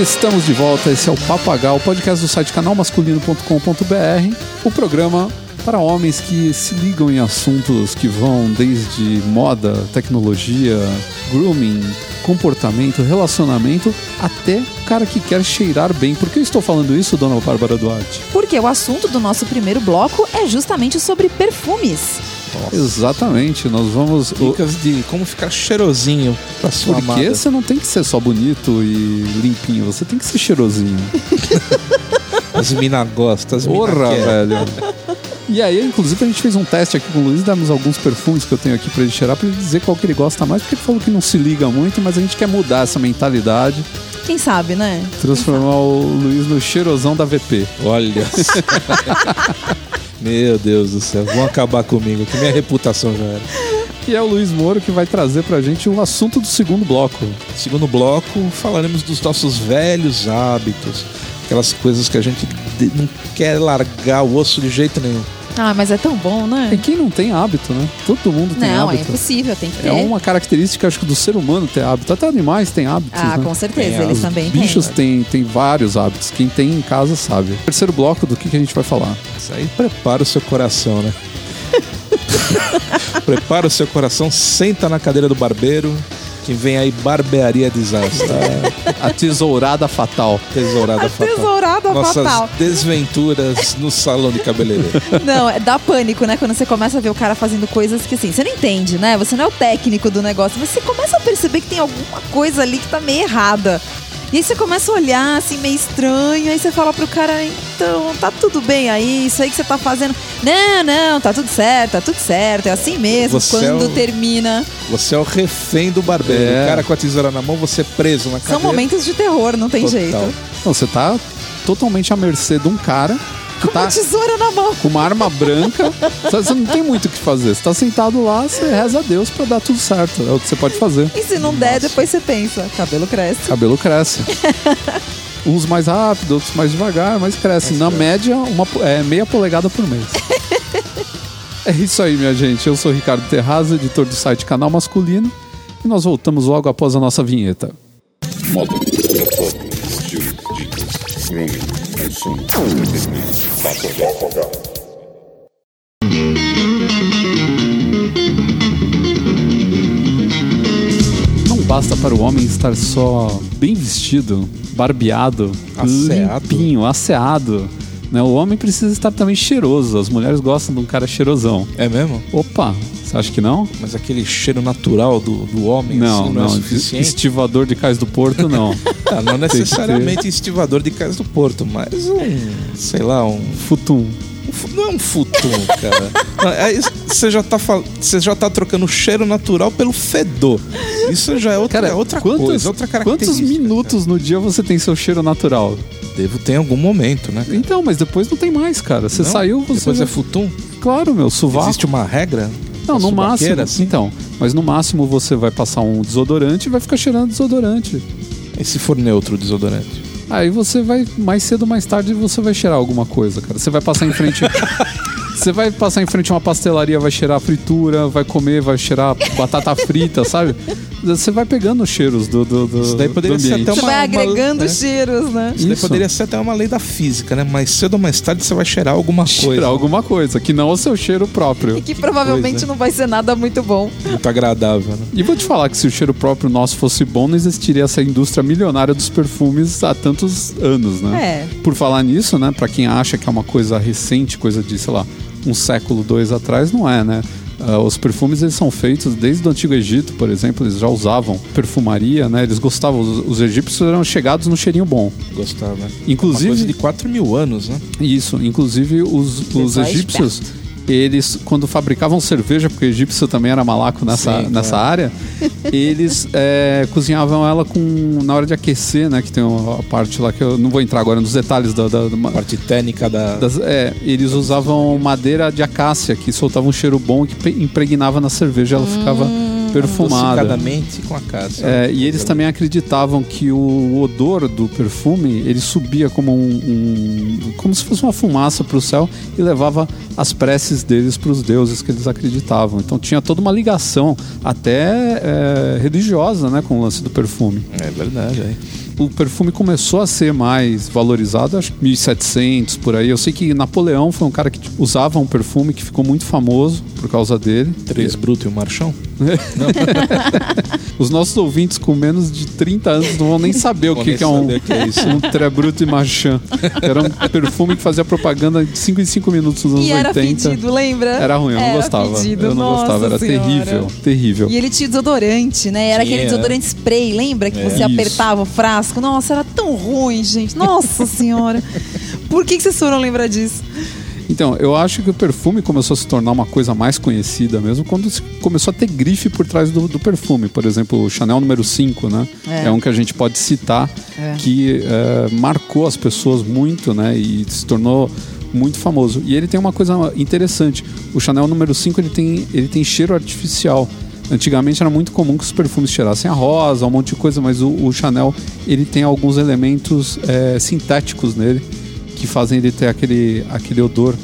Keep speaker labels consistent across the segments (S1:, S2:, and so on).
S1: Estamos de volta. Esse é o Papagal, podcast do site canalmasculino.com.br. O programa para homens que se ligam em assuntos que vão desde moda, tecnologia, grooming, comportamento, relacionamento, até o cara que quer cheirar bem. Por que eu estou falando isso, dona Bárbara Duarte?
S2: Porque o assunto do nosso primeiro bloco é justamente sobre perfumes.
S1: Exatamente, nós vamos. o-
S3: Dicas de como ficar cheirosinho pra sua
S1: Porque
S3: amada.
S1: você não tem que ser só bonito e limpinho, você tem que ser cheirosinho.
S3: As mina gostam, as mina
S1: Porra, velho. E aí, inclusive, a gente fez um teste aqui com o Luiz, demos alguns perfumes que eu tenho aqui pra ele cheirar, pra ele dizer qual que ele gosta mais, porque ele falou que não se liga muito, mas a gente quer mudar essa mentalidade,
S2: Quem sabe, né?
S1: transformar o Luiz no cheirosão da VP.
S3: Olha. Meu Deus do céu, vão acabar comigo, que minha reputação já era.
S1: E é o Luiz Moro que vai trazer pra gente o assunto do segundo bloco.
S3: Segundo bloco, falaremos dos nossos velhos hábitos, aquelas coisas que a gente não quer largar o osso de jeito nenhum.
S2: Ah, mas é tão bom,
S1: E
S2: né?
S1: quem não tem hábito, né? Todo mundo tem
S2: Não, é
S1: hábito.
S2: impossível, tem que ter.
S1: É uma característica, acho que, do ser humano ter hábito. Até animais têm hábitos,
S2: Ah,
S1: né?
S2: com certeza,
S3: Tem,
S2: eles
S3: os
S2: também
S1: Bichos
S2: têm.
S1: têm, têm vários hábitos. Quem tem em casa sabe. Terceiro bloco, do que, que a gente vai falar?
S3: Isso aí prepara o seu coração, né? prepara o seu coração, senta na cadeira do barbeiro, que vem aí barbearia desastre.
S1: A tesourada fatal.
S3: Tesourada
S2: A
S3: fatal.
S2: tesourada
S3: Nossas
S2: fatal.
S3: desventuras no salão de cabeleireiro.
S2: Não, é- dá pânico, né? Quando você começa a ver o cara fazendo coisas que assim, você não entende, né? Você não é o técnico do negócio, mas você começa a perceber que tem alguma coisa ali que tá meio errada. E aí você começa a olhar assim, meio estranho, aí você fala pro cara, então, tá tudo bem aí, isso aí que você tá fazendo. Não, não, tá tudo certo, tá tudo certo, é assim mesmo.
S3: Você
S2: Quando
S3: é o-
S2: termina.
S3: Você é o refém do barbeiro.
S1: É.
S3: O cara com a tesoura na mão, você preso na cadeira.
S2: São momentos de terror, não tem
S3: Total.
S2: jeito.
S1: Não, você tá totalmente à mercê de um cara
S2: Com
S1: tá
S2: uma tesoura na mão.
S1: com uma arma branca. Você não tem muito o que fazer. Você tá sentado lá, você reza a Deus pra dar tudo certo. É o que você pode fazer.
S2: E se não der, depois você pensa, cabelo cresce.
S1: Cabelo cresce. Uns mais rápido, outros mais devagar, mas cresce. Na média, uma, é, meia polegada por mês. é isso aí, minha gente. Eu sou o Ricardo Terraza, editor do site Canal Masculino. E nós voltamos logo após a nossa vinheta.
S4: Moda, papo,
S1: Não basta para o homem estar só bem vestido, barbeado,
S3: Asseado.
S1: limpinho, asseado. Né? O homem precisa estar também cheiroso. As mulheres gostam de um cara cheirosão.
S3: É mesmo?
S1: Opa, você acha que não?
S3: Mas aquele cheiro natural do, do homem
S1: Não,
S3: assim, não,
S1: não.
S3: é suficiente?
S1: Estivador de Cais do Porto, não.
S3: Ah, não necessariamente estivador de Cais do Porto, mas um, sei lá, um...
S1: Futum.
S3: um fu- Não é um futum, cara. Não, é Você já, tá fal- você já tá trocando o cheiro natural pelo fedor. Isso já é outra, é outra
S1: quantos,
S3: coisa, outra característica.
S1: quantos minutos no dia você tem seu cheiro natural?
S3: Devo ter em algum momento, né? cara?
S1: Então, mas depois não tem mais, cara. Você
S3: Não?
S1: saiu, você.
S3: Depois
S1: já-
S3: é futum?
S1: Claro, meu, sovaco.
S3: Existe uma regra?
S1: Não, no
S3: Subaqueira,
S1: máximo.
S3: assim?
S1: Então, mas no máximo você vai passar um desodorante e vai ficar cheirando desodorante.
S3: E se for neutro o desodorante?
S1: Aí você vai, mais cedo ou mais tarde, você vai cheirar alguma coisa, cara. Você vai passar em frente. Você vai passar em frente a uma pastelaria, vai cheirar fritura, vai comer, vai cheirar batata frita, sabe? Você vai pegando os cheiros do, do, do,
S3: Isso daí poderia
S1: do
S3: ser até
S2: Você
S3: uma-
S2: vai
S3: uma-
S2: agregando
S3: né?
S2: cheiros, né?
S3: Isso daí
S1: Isso.
S3: poderia ser até uma lei da física, né? Mas cedo ou mais tarde você vai cheirar alguma coisa.
S1: Cheirar alguma coisa, que não o seu cheiro próprio.
S2: E que provavelmente
S3: coisa.
S2: não vai ser nada muito bom.
S3: Muito agradável, né?
S1: E vou te falar que se o cheiro próprio nosso fosse bom, não existiria essa indústria milionária dos perfumes há tantos anos, né?
S2: É.
S1: Por falar nisso, né, Pra quem acha que é uma coisa recente, coisa de, sei lá, um século, dois atrás, não é, né? Ah, os perfumes eles são feitos desde o Antigo Egito, por exemplo, eles já usavam perfumaria, né? Eles gostavam, os, os egípcios eram chegados no cheirinho bom.
S3: Gostava. Uma
S1: Inclusive,
S3: coisa de 4 mil anos, né?
S1: isso, inclusive os, os egípcios, eles quando fabricavam cerveja, porque o egípcio também era malaco nessa,
S3: Sim,
S1: nessa
S3: claro.
S1: área, eles é, cozinhavam ela com na hora de aquecer, né? Que tem a parte lá que eu não vou entrar agora nos detalhes da, da, da-
S3: parte técnica da.
S1: das- é, eles usavam madeira de acácia que soltava um cheiro bom que impregnava na cerveja, ela ficava perfumada.
S3: Com a casa.
S1: É, e eles também acreditavam que o odor do perfume ele subia como um, um- como se fosse uma fumaça para o céu e levava as preces deles para os deuses que eles acreditavam. Então tinha toda uma ligação até é, religiosa, né, com o lance do perfume.
S3: É verdade, é.
S1: O perfume começou a ser mais valorizado, acho que 1700 por aí. Eu sei que Napoleão foi um cara que usava um perfume que ficou muito famoso por causa dele.
S3: Três bruto e um marchão?
S1: Os nossos ouvintes com menos de 30 anos não vão nem saber o que, que é um,
S3: que é isso.
S1: um Trebruto e Marchand. Era um perfume que fazia propaganda de 5 em 5 minutos nos anos
S2: E era
S1: 80.
S2: fedido, lembra?
S1: Era ruim, eu não
S2: Era
S1: gostava.
S2: fedido,
S1: eu não
S2: nossa
S1: gostava, era
S2: senhora.
S1: terrível, terrível.
S2: E ele tinha desodorante, né? Era
S3: Tinha,
S2: aquele desodorante spray, lembra? Que
S3: É.
S2: você
S1: Isso.
S2: apertava o frasco. Nossa, era tão ruim, gente. Nossa senhora. Por que, que vocês foram lembrar disso?
S1: Então, eu acho que o perfume começou a se tornar uma coisa mais conhecida mesmo quando começou a ter grife por trás do, do perfume. Por exemplo, o Chanel número 5, né?
S2: É.
S1: É, um que a gente pode citar
S2: É.
S1: que é, marcou as pessoas muito, né? E se tornou muito famoso. E ele tem uma coisa interessante. O Chanel número 5, ele tem, ele tem cheiro artificial. Antigamente era muito comum que os perfumes cheirassem a rosa, um monte de coisa, mas o, o Chanel ele tem alguns elementos é, sintéticos nele que fazem ele ter aquele, aquele odor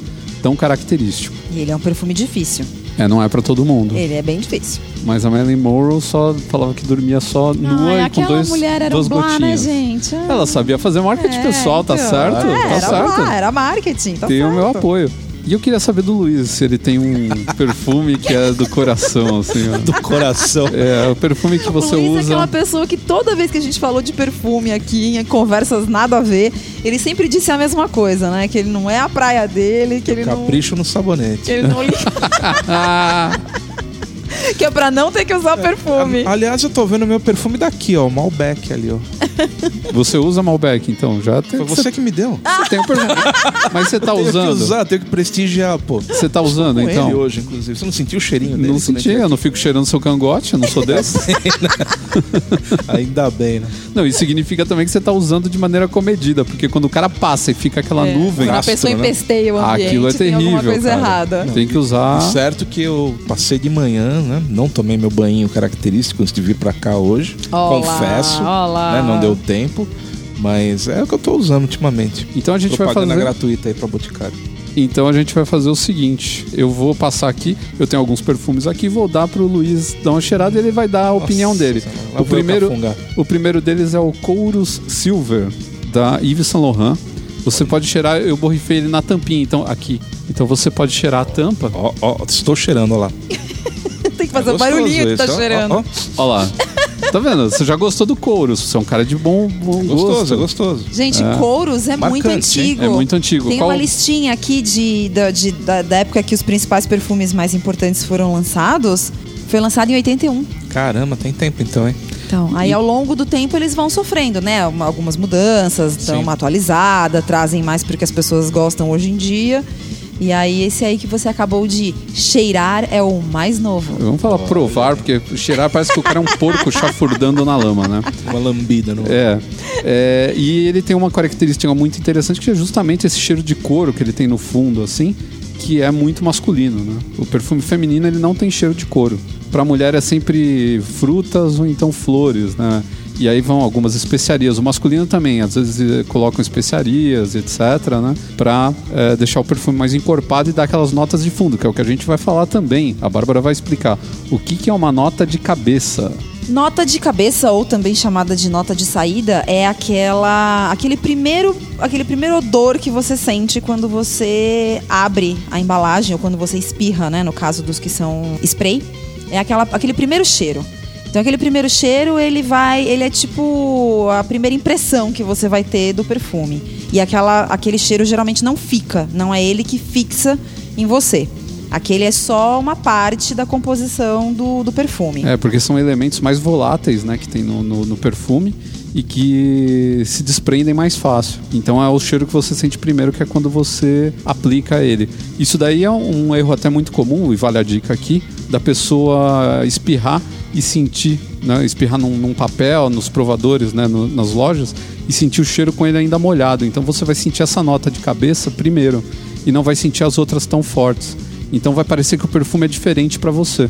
S1: tão característico.
S2: E ele é um perfume difícil.
S1: É, não é pra todo mundo.
S2: Ele é bem difícil.
S1: Mas a Marilyn Monroe só falava que dormia só nua
S2: Ai,
S1: e com dois,
S2: mulher era
S1: duas
S2: um blá, né,
S1: gotinhas.
S2: gente? Ah.
S1: Ela sabia fazer marketing
S2: É,
S1: pessoal, tá
S2: então.
S1: certo?
S2: É,
S1: tá
S2: era
S1: certo.
S2: Blá, era marketing, tá
S1: Tem
S2: certo.
S1: o meu apoio. E eu queria saber do Luiz se ele tem um perfume que é do coração, assim, ó.
S3: Do coração.
S1: É, o perfume que você
S2: o Luiz é
S1: usa.
S2: aquela pessoa que toda vez que a gente falou de perfume aqui, em conversas nada a ver, ele sempre disse a mesma coisa, né? Que ele não é a praia dele, que ele não.
S3: Capricho no sabonete.
S2: Que ele não liga.
S1: Ah,
S2: que é pra não ter que usar perfume.
S3: A- Aliás, eu tô vendo o meu perfume daqui, ó. O Malbec ali, ó.
S1: você usa Malbec, então já tem.
S3: Foi você que me deu.
S1: Você tem o perfume. Mas você tá
S3: Tenho que
S1: usando?
S3: usar, tenho que prestigiar, pô.
S1: Você tá usando,
S3: Com
S1: então?
S3: ele hoje, inclusive. Você não sentiu o cheirinho dele?
S1: Não senti, eu não fico cheirando seu cangote, eu não sou desse.
S3: aqui? Ainda bem, né?
S1: não, isso significa também que você tá usando de maneira comedida, porque quando o cara passa e fica aquela
S2: É,
S1: nuvem,
S2: Quando a pessoa
S3: né?
S2: empesteia o ambiente,
S1: aquilo é
S2: tem
S1: terrível.
S2: alguma coisa
S1: cara.
S2: errada.
S1: Tem que usar.
S3: Certo que eu passei de manhã, né? Não tomei meu banho característico antes de vir pra cá hoje.
S2: Olá,
S3: Confesso.
S2: olá.
S3: Né? Não deu tempo. Mas é o que eu tô usando ultimamente.
S1: Então a gente vai
S3: Propaganda
S1: fazer.
S3: gratuita aí pra Boticário.
S1: Então a gente vai fazer o seguinte: eu vou passar aqui, eu tenho alguns perfumes aqui, vou dar pro Luiz dar uma cheirada e ele vai dar a opinião
S3: Nossa
S1: dele.
S3: Senhora, lá
S1: O primeiro, o primeiro deles é o Courus Silver da Yves Saint Laurent. Você pode cheirar, eu borrifei ele na tampinha, então aqui. Então você pode cheirar a tampa.
S3: Ó, ó, estou cheirando, ó lá.
S2: Fazer
S3: É
S2: o barulhinho que
S3: gostoso
S2: tá
S3: ó,
S2: cheirando.
S3: ó, ó.
S1: Olha lá. Tá vendo? Você já gostou do Courus. Você é um cara de bom, bom
S3: Gostoso,
S1: gosto.
S3: é gostoso.
S2: Gente,
S1: É.
S2: Couros é muito
S3: Marcante, hein?
S2: antigo.
S1: É muito antigo.
S2: Tem
S1: Qual-
S2: uma listinha aqui de, da, de- da, da época que os principais perfumes mais importantes foram lançados. Foi lançado em 81.
S3: Caramba, tem tempo então, hein?
S2: Então, aí ao longo do tempo eles vão sofrendo, né? Uma- algumas mudanças, dão
S3: Sim.
S2: uma atualizada, trazem mais porque as pessoas gostam hoje em dia. E aí esse aí que você acabou de cheirar é o mais novo.
S1: Vamos falar provar, porque cheirar parece que o cara é um porco chafurdando na lama, né?
S3: Uma lambida no.
S1: É, é, e ele tem uma característica muito interessante que é justamente esse cheiro de couro que ele tem no fundo, assim, que é muito masculino, né? O perfume feminino ele não tem cheiro de couro. Pra mulher é sempre frutas ou então flores, né? E aí vão algumas especiarias. O masculino também, às vezes eh, colocam especiarias, etc, né? Pra eh, deixar o perfume mais encorpado e dar aquelas notas de fundo, que é o que a gente vai falar também. A Bárbara vai explicar. O que, que é uma nota de cabeça?
S2: Nota de cabeça, ou também chamada de nota de saída, é aquela aquele primeiro, aquele primeiro odor que você sente quando você abre a embalagem ou quando você espirra, né? No caso dos que são spray. É aquela, aquele primeiro cheiro. Então aquele primeiro cheiro, ele vai, ele é tipo a primeira impressão que você vai ter do perfume. E aquela, aquele cheiro geralmente não fica, não é ele que fixa em você. Aquele é só uma parte da composição do, do perfume.
S1: É, porque são elementos mais voláteis, né, que tem no, no, no perfume e que se desprendem mais fácil. Então é o cheiro que você sente primeiro, que é quando você aplica ele. Isso daí é um erro até muito comum, e vale a dica aqui, da pessoa espirrar e sentir, né, espirrar num, num papel, nos provadores, né, no- nas lojas, e sentir o cheiro com ele ainda molhado. Então você vai sentir essa nota de cabeça primeiro e não vai sentir as outras tão fortes. Então vai parecer que o perfume é diferente para você.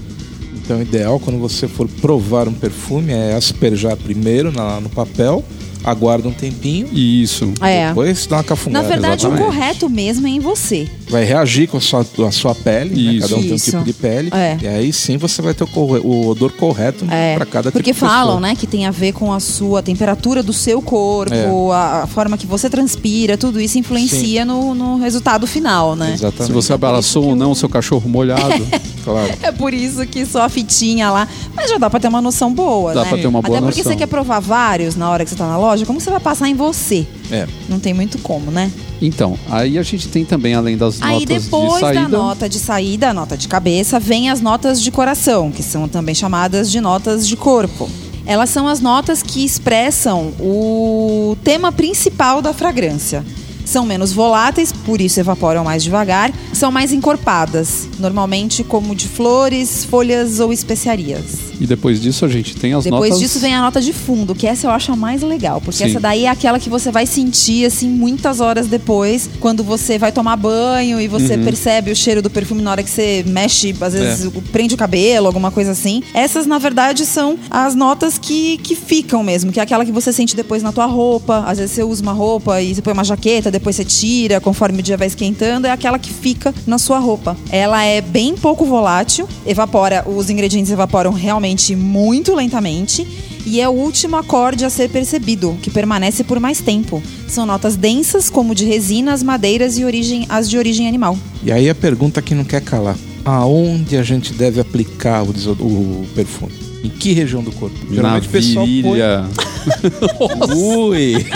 S3: Então, o ideal quando você for provar um perfume é asperjar primeiro na- no papel, aguarda um tempinho,
S1: Isso.
S2: É.
S3: depois dá uma
S2: Na
S3: cafungada.
S2: verdade, o
S1: exatamente.
S2: correto mesmo é em você.
S3: Vai reagir com a sua, a sua pele, né?
S1: Isso.
S3: cada um tem um
S2: Isso.
S3: tipo de pele.
S2: É.
S3: E aí sim você vai ter o, o odor correto
S2: É,
S3: para cada
S2: porque
S3: tipo de
S2: falam, né, que tem a ver com a sua temperatura do seu corpo,
S3: É.
S2: a, a forma que você transpira, tudo isso influencia no, no resultado final, né?
S3: Exatamente.
S1: Se você abraçou ou não o seu cachorro molhado,
S3: Claro.
S2: É por isso que só a fitinha lá. Mas já dá pra ter uma noção boa,
S1: Dá
S2: né?
S1: pra ter uma boa
S2: Até porque
S1: noção.
S2: você quer provar vários na hora que você tá na loja, como você vai passar em você?
S3: É.
S2: Não tem muito como, né?
S1: então, aí a gente tem também, além das
S2: Aí
S1: notas de
S2: depois da
S1: saída,
S2: nota de saída, a nota de cabeça, vem as notas de coração, que são também chamadas de notas de corpo. Elas são as notas que expressam o tema principal da fragrância. São menos voláteis, por isso evaporam mais devagar. São mais encorpadas, normalmente como de flores, folhas ou especiarias.
S1: e depois disso a gente tem as
S2: Depois
S1: notas...
S2: disso vem a nota de fundo, que essa eu acho a mais legal, porque
S1: Sim.
S2: essa daí é aquela que você vai sentir assim muitas horas depois, quando você vai tomar banho e
S1: Uhum.
S2: você percebe o cheiro do perfume na hora que você mexe, às vezes prende o cabelo, alguma coisa assim. Essas na verdade são as notas que, que ficam mesmo, que é aquela que você sente depois na tua roupa. Às vezes você usa uma roupa e você põe uma jaqueta, depois você tira, conforme o dia vai esquentando, é aquela que fica na sua roupa. Ela é bem pouco volátil, evapora, os ingredientes evaporam realmente muito lentamente e é o último acorde a ser percebido, que permanece por mais tempo. São notas densas, como de resinas, madeiras e origem, as de origem animal.
S3: E aí a pergunta que não quer calar. Aonde a gente deve aplicar o, o perfume? Em que região do corpo?
S1: Na
S3: o pessoal
S1: virilha.
S3: põe... Ui!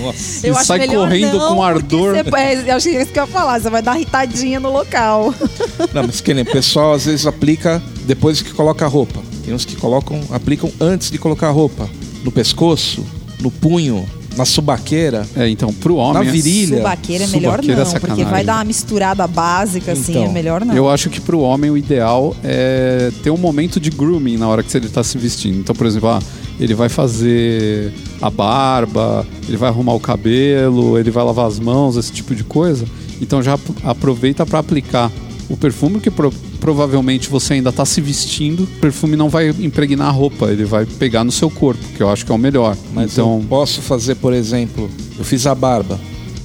S3: Nossa.
S1: E sai correndo com ardor.
S2: Você, é, eu acho que é isso que eu ia falar, você vai dar uma irritadinha no local.
S3: Não, mas que nem o pessoal às vezes aplica depois que coloca a roupa. Tem uns que colocam, aplicam antes de colocar a roupa. No pescoço, no punho, na subaqueira.
S1: É, então, pro homem...
S3: Na
S1: é-
S3: virilha.
S2: Subaqueira é melhor
S1: Subaqueira é
S2: não, porque
S1: sacanagem.
S2: vai dar uma misturada básica, assim,
S3: Então,
S2: é melhor não.
S1: Eu acho que pro homem o ideal é ter um momento de grooming na hora que ele tá se vestindo. Então, por exemplo, ah, ele vai fazer a barba, ele vai arrumar o cabelo, ele vai lavar as mãos, esse tipo de coisa. Então já ap- aproveita para aplicar o perfume que pro- provavelmente você ainda tá se vestindo. O perfume não vai impregnar a roupa, ele vai pegar no seu corpo, que eu acho que é o melhor.
S3: Mas
S1: então,
S3: eu posso fazer, por exemplo, eu fiz a barba.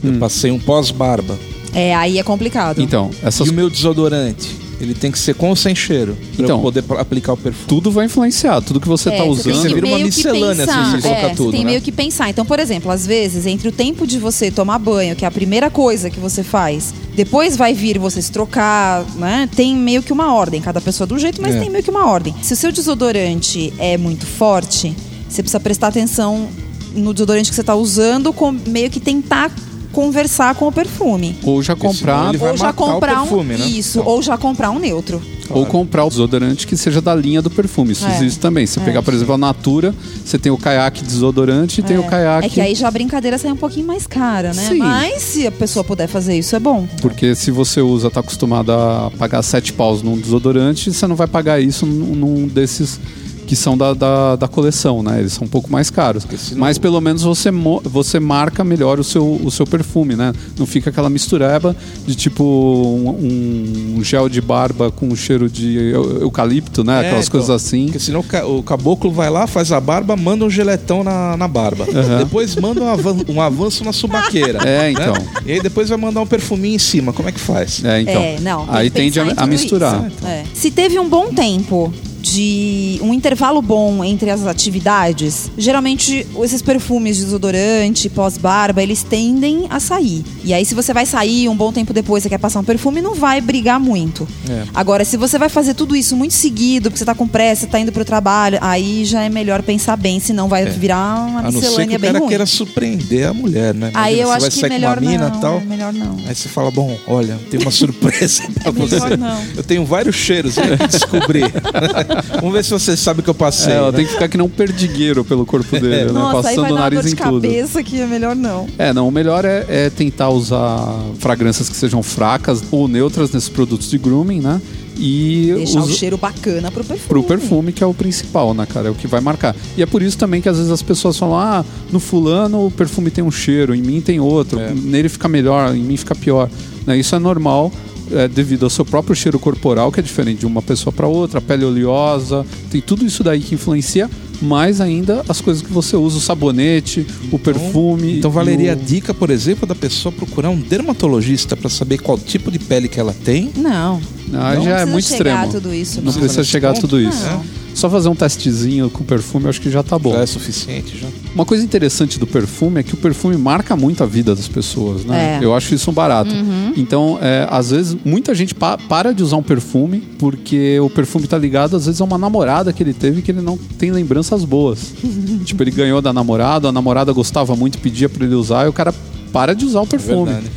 S1: Hum.
S3: Eu passei um pós-barba.
S2: É, aí é complicado.
S1: então essas
S3: E o meu desodorante? Ele tem que ser com ou sem cheiro? Pra
S1: Então.
S3: eu poder pl- aplicar o perfume.
S1: tudo vai influenciar, tudo que você
S2: É,
S1: tá
S2: tem
S1: usando.
S3: Você vira uma miscelânea, assim, se você colocar
S2: É,
S3: tudo,
S2: tem
S3: né?
S2: meio que pensar. Então, por exemplo, às vezes, entre o tempo de você tomar banho, que é a primeira coisa que você faz, depois vai vir você se trocar, né? Tem meio que uma ordem. Cada pessoa de um jeito, mas
S3: É.
S2: tem meio que uma ordem. Se o seu desodorante é muito forte, você precisa prestar atenção no desodorante que você está usando, com meio que tentar conversar com o perfume.
S1: Ou já comprar
S2: ou já comprar
S3: perfume,
S2: um
S3: né?
S2: isso,
S3: Então.
S2: ou já comprar um neutro.
S1: Ou comprar o desodorante que seja da linha do perfume. Isso
S2: É.
S1: existe também. Você
S2: É.
S1: pegar, por exemplo, a Natura, você tem o caiaque desodorante e tem o caiaque.
S2: É que aí já a brincadeira sai um pouquinho mais cara, né?
S1: Sim.
S2: Mas se a pessoa puder fazer isso, é bom.
S1: Porque se você usa, tá acostumado a pagar sete paus num desodorante, você não vai pagar isso num desses que são da, da, da coleção, né? Eles são um pouco mais caros. Mas pelo menos você, você marca melhor o seu, o seu perfume, né? Não fica aquela mistureba de tipo um, um gel de barba com cheiro de eu- eucalipto, né?
S3: É,
S1: Aquelas
S3: então,
S1: coisas assim.
S3: Porque senão o ca- o caboclo vai lá, faz a barba, manda um geletão na, na barba. Depois manda um, avan- um avanço na subaqueira.
S1: É, então.
S3: né? E aí depois vai mandar um perfuminho em cima. Como é que faz?
S1: É, então.
S2: é, não. tem
S1: aí tende a, a misturar.
S2: isso. É. Se teve um bom tempo de um intervalo bom entre as atividades, geralmente esses perfumes de desodorante, pós-barba, eles tendem a sair. E aí, se você vai sair um bom tempo depois, você quer passar um perfume, não vai brigar muito.
S3: É.
S2: Agora, se você vai fazer tudo isso muito seguido, porque você tá com pressa, tá indo pro trabalho, aí já é melhor pensar bem, senão vai virar uma
S3: É. A não ser que
S2: miscelânea
S3: o
S2: bem
S3: cara
S2: ruim.
S3: queira surpreender a mulher, né?
S2: Aí
S3: Imagina,
S2: eu
S3: você
S2: acho que melhor
S3: mina
S2: não,
S3: tal.
S2: é melhor não.
S3: Aí você fala, bom, olha, tem uma surpresa pra você.
S2: melhor não.
S3: Eu tenho vários cheiros aí que descobrir. Vamos ver se você sabe o que eu passei.
S1: É, ela
S3: né?
S1: tem que ficar que nem um perdigueiro pelo corpo dele, né?
S2: Nossa, aí
S1: Passando
S2: vai
S1: o nariz
S2: dor
S1: em
S2: de
S1: tudo.
S2: cabeça que é melhor não.
S1: É, não, o melhor é, é tentar usar fragrâncias que sejam fracas ou neutras nesses produtos de grooming, né? E
S2: Deixar
S1: usa-
S2: o cheiro bacana pro perfume.
S1: pro perfume, que é o principal, né, cara? É o que vai marcar. E é por isso também que às vezes as pessoas falam: ah, no fulano o perfume tem um cheiro, em mim tem outro,
S3: É.
S1: nele fica melhor, em mim fica pior. Né? Isso é normal, é, devido ao seu próprio cheiro corporal, que é diferente de uma pessoa para outra, a pele oleosa, tem tudo isso daí que influencia, mais ainda as coisas que você usa, o sabonete, o perfume.
S3: Então valeria a
S1: o-
S3: dica, por exemplo, da pessoa procurar um dermatologista para saber qual tipo de pele que ela tem.
S2: Não.
S1: Ah,
S2: não
S1: já é
S2: precisa
S1: muito
S2: chegar
S1: extremo.
S2: a tudo isso.
S1: Não
S2: Não.
S1: precisa chegar a tudo isso.
S2: Não.
S1: Só fazer um testezinho com perfume, eu acho que já tá bom.
S3: Já é suficiente já.
S1: Uma coisa interessante do perfume é que o perfume marca muito a vida das pessoas, né?
S2: É.
S1: Eu acho isso um barato. Então, é, às vezes, muita gente pa- para de usar um perfume porque o perfume tá ligado, às vezes, a uma namorada que ele teve que ele não tem lembranças boas. tipo, ele ganhou da namorada, a namorada gostava muito, pedia pra ele usar, e o cara para de usar o perfume.
S3: Verdade.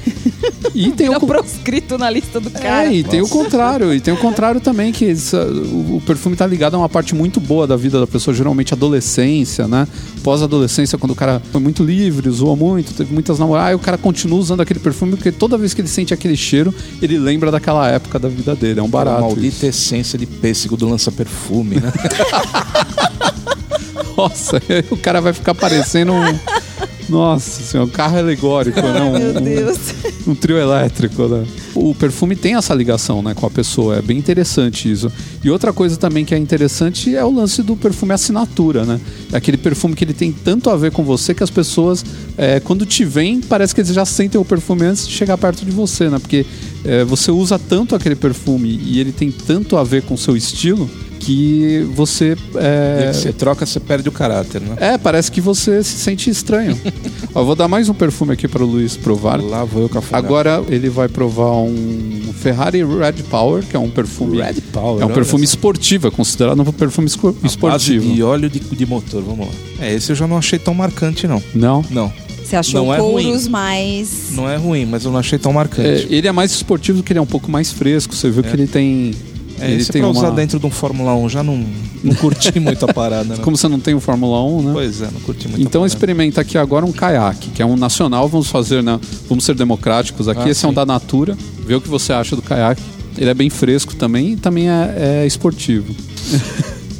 S1: E tem o,
S2: proscrito na lista do cara.
S1: é, e tem o contrário, e tem o contrário também, que esse, o, o perfume tá ligado a uma parte muito boa da vida da pessoa, geralmente adolescência, né? Pós-adolescência, quando o cara foi muito livre, usou muito, teve muitas namoradas, aí o cara continua usando aquele perfume, porque toda vez que ele sente aquele cheiro, ele lembra daquela época da vida dele. É um barato.
S3: maldita
S1: isso.
S3: essência de pêssego do lança-perfume, né?
S1: Nossa, o cara vai ficar parecendo um. Nossa senhora, um carro alegórico, né? Um,
S2: Meu
S1: um-
S2: Deus.
S1: um trio elétrico, né? O perfume tem essa ligação, né, com a pessoa. É bem interessante isso. E outra coisa também que é interessante é o lance do perfume assinatura, né? É aquele perfume que ele tem tanto a ver com você que as pessoas, é, quando te veem, parece que eles já sentem o perfume antes de chegar perto de você, né? Porque é, você usa tanto aquele perfume e ele tem tanto a ver com o seu estilo que você.
S3: E
S1: É,
S3: que você troca, você perde o caráter, né?
S1: é, parece que você se sente estranho. Ó, eu vou dar mais um perfume aqui para o Luiz provar.
S3: Lá vou eu com.
S1: Agora ele vai provar um Ferrari Red Power, que é um perfume.
S3: Red Power.
S1: É um perfume
S3: só.
S1: esportivo, é considerado um perfume esco- esportivo.
S3: de óleo de, de motor, vamos lá. É, esse eu já não achei tão marcante, não.
S1: Não?
S3: Não,
S2: Você achou
S3: Não é
S2: couros mais.
S3: não é ruim, mas eu não achei tão
S1: É,
S3: marcante.
S1: ele é mais esportivo porque ele é um pouco mais fresco. Você viu que ele tem.
S3: É,
S1: ele
S3: esse
S1: tem
S3: pra
S1: uma...
S3: usar dentro de um Fórmula 1 já não, não curti muito a parada, né?
S1: Como você não tem o Fórmula 1, né?
S3: Pois é, não curti muito
S1: Então experimenta aqui agora um caiaque, que é um nacional. Vamos fazer, né? Vamos ser democráticos aqui.
S3: Ah,
S1: Esse é um
S3: sim.
S1: da Natura. Vê o que você acha do caiaque. Ele é bem fresco também e também é, é esportivo.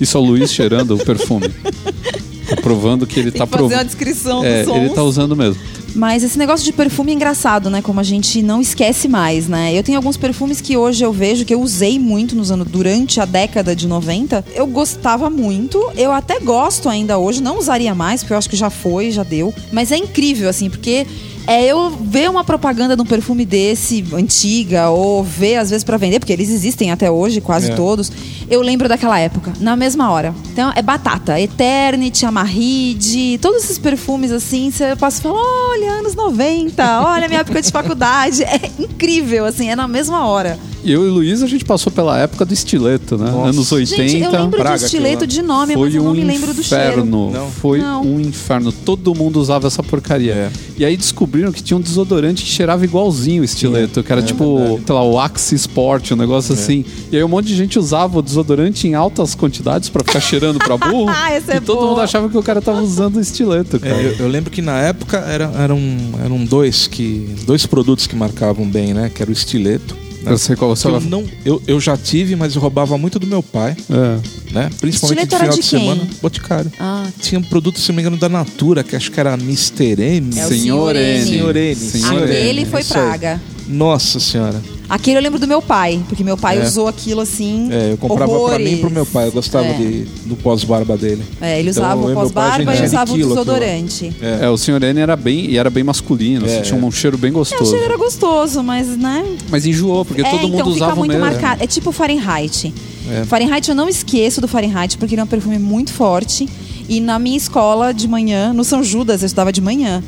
S1: Isso é o Luiz cheirando o perfume. Tá provando que ele
S2: Tem
S1: tá
S2: que fazer
S1: provando.
S2: descrição
S1: É,
S2: dos sons.
S1: ele tá usando mesmo.
S2: Mas esse negócio de perfume é engraçado, né? Como a gente não esquece mais, né? Eu tenho alguns perfumes que hoje eu vejo que eu usei muito nos anos durante a década de 90. Eu gostava muito. Eu até gosto ainda hoje, não usaria mais, porque eu acho que já foi, já deu. Mas é incrível, assim, porque é eu ver uma propaganda de um perfume desse, antiga, ou ver às vezes pra vender, porque eles existem até hoje, quase
S3: É.
S2: todos. Eu lembro daquela época, na mesma hora. Então é batata, Eternity, Amarride, todos esses perfumes assim, você passa e fala: olha, anos 90, olha minha época de faculdade. É incrível, assim, é na mesma hora.
S1: Eu e o Luiz, a gente passou pela época do estileto, né?
S3: Nossa.
S1: Anos 80.
S2: Gente, eu lembro
S3: praga
S2: de estileto
S3: aquilo
S2: de nome,
S1: Foi
S2: mas eu não
S1: um
S2: me lembro do cheiro.
S1: inferno.
S3: Não?
S1: Foi
S2: Não.
S1: um inferno. Todo mundo usava essa porcaria.
S3: É.
S1: E aí descobriram que tinha um desodorante que cheirava igualzinho o estileto, que era
S3: É
S1: tipo,
S3: verdade.
S1: sei lá, o Axe Sport, um negócio assim. E aí um monte de gente usava o desodorante em altas quantidades pra ficar cheirando pra burro.
S2: Ah, essa é
S1: e todo
S2: boa.
S1: mundo achava que o cara tava usando o estileto,
S3: É,
S1: cara.
S3: eu, eu lembro que na época era, eram, eram dois que dois produtos que marcavam bem, né? Que era o estileto. Né?
S1: Eu sei qual você
S3: eu, não, eu, eu já tive, mas eu roubava muito do meu pai,
S1: É.
S3: né? Principalmente no
S2: era
S3: final
S2: de
S3: de, semana. Boticário.
S2: Ah,
S3: Tinha um produto, se não me engano, da Natura, que acho que era Mr. M.
S2: É
S1: Senhor N.
S3: Senhor N.
S1: Senhor N.
S2: aquele foi
S3: isso aí.
S2: praga.
S3: Nossa senhora.
S2: Aquele eu lembro do meu pai, porque meu pai
S3: É.
S2: usou aquilo assim.
S3: É, eu comprava pra
S2: horrores.
S3: mim e pro meu pai. Eu gostava
S2: É.
S3: de, do pós-barba dele.
S2: É, ele
S3: Então,
S2: usava o pós-barba
S3: gente
S2: e usava o desodorante.
S3: É.
S1: É, o senhor N era bem, e era bem masculino, assim,
S3: É,
S1: tinha um cheiro bem
S2: É, o
S1: gostoso.
S2: cheiro era gostoso, mas, né?
S1: Mas enjoou, porque
S2: é,
S1: todo
S2: então
S1: mundo
S2: fica
S1: usava o
S2: muito
S1: mesmo.
S2: marcado. É tipo o Fahrenheit.
S3: É.
S2: Fahrenheit eu não esqueço do Fahrenheit, porque ele é um perfume muito forte. E na minha escola de manhã, no São Judas, eu estudava de manhã,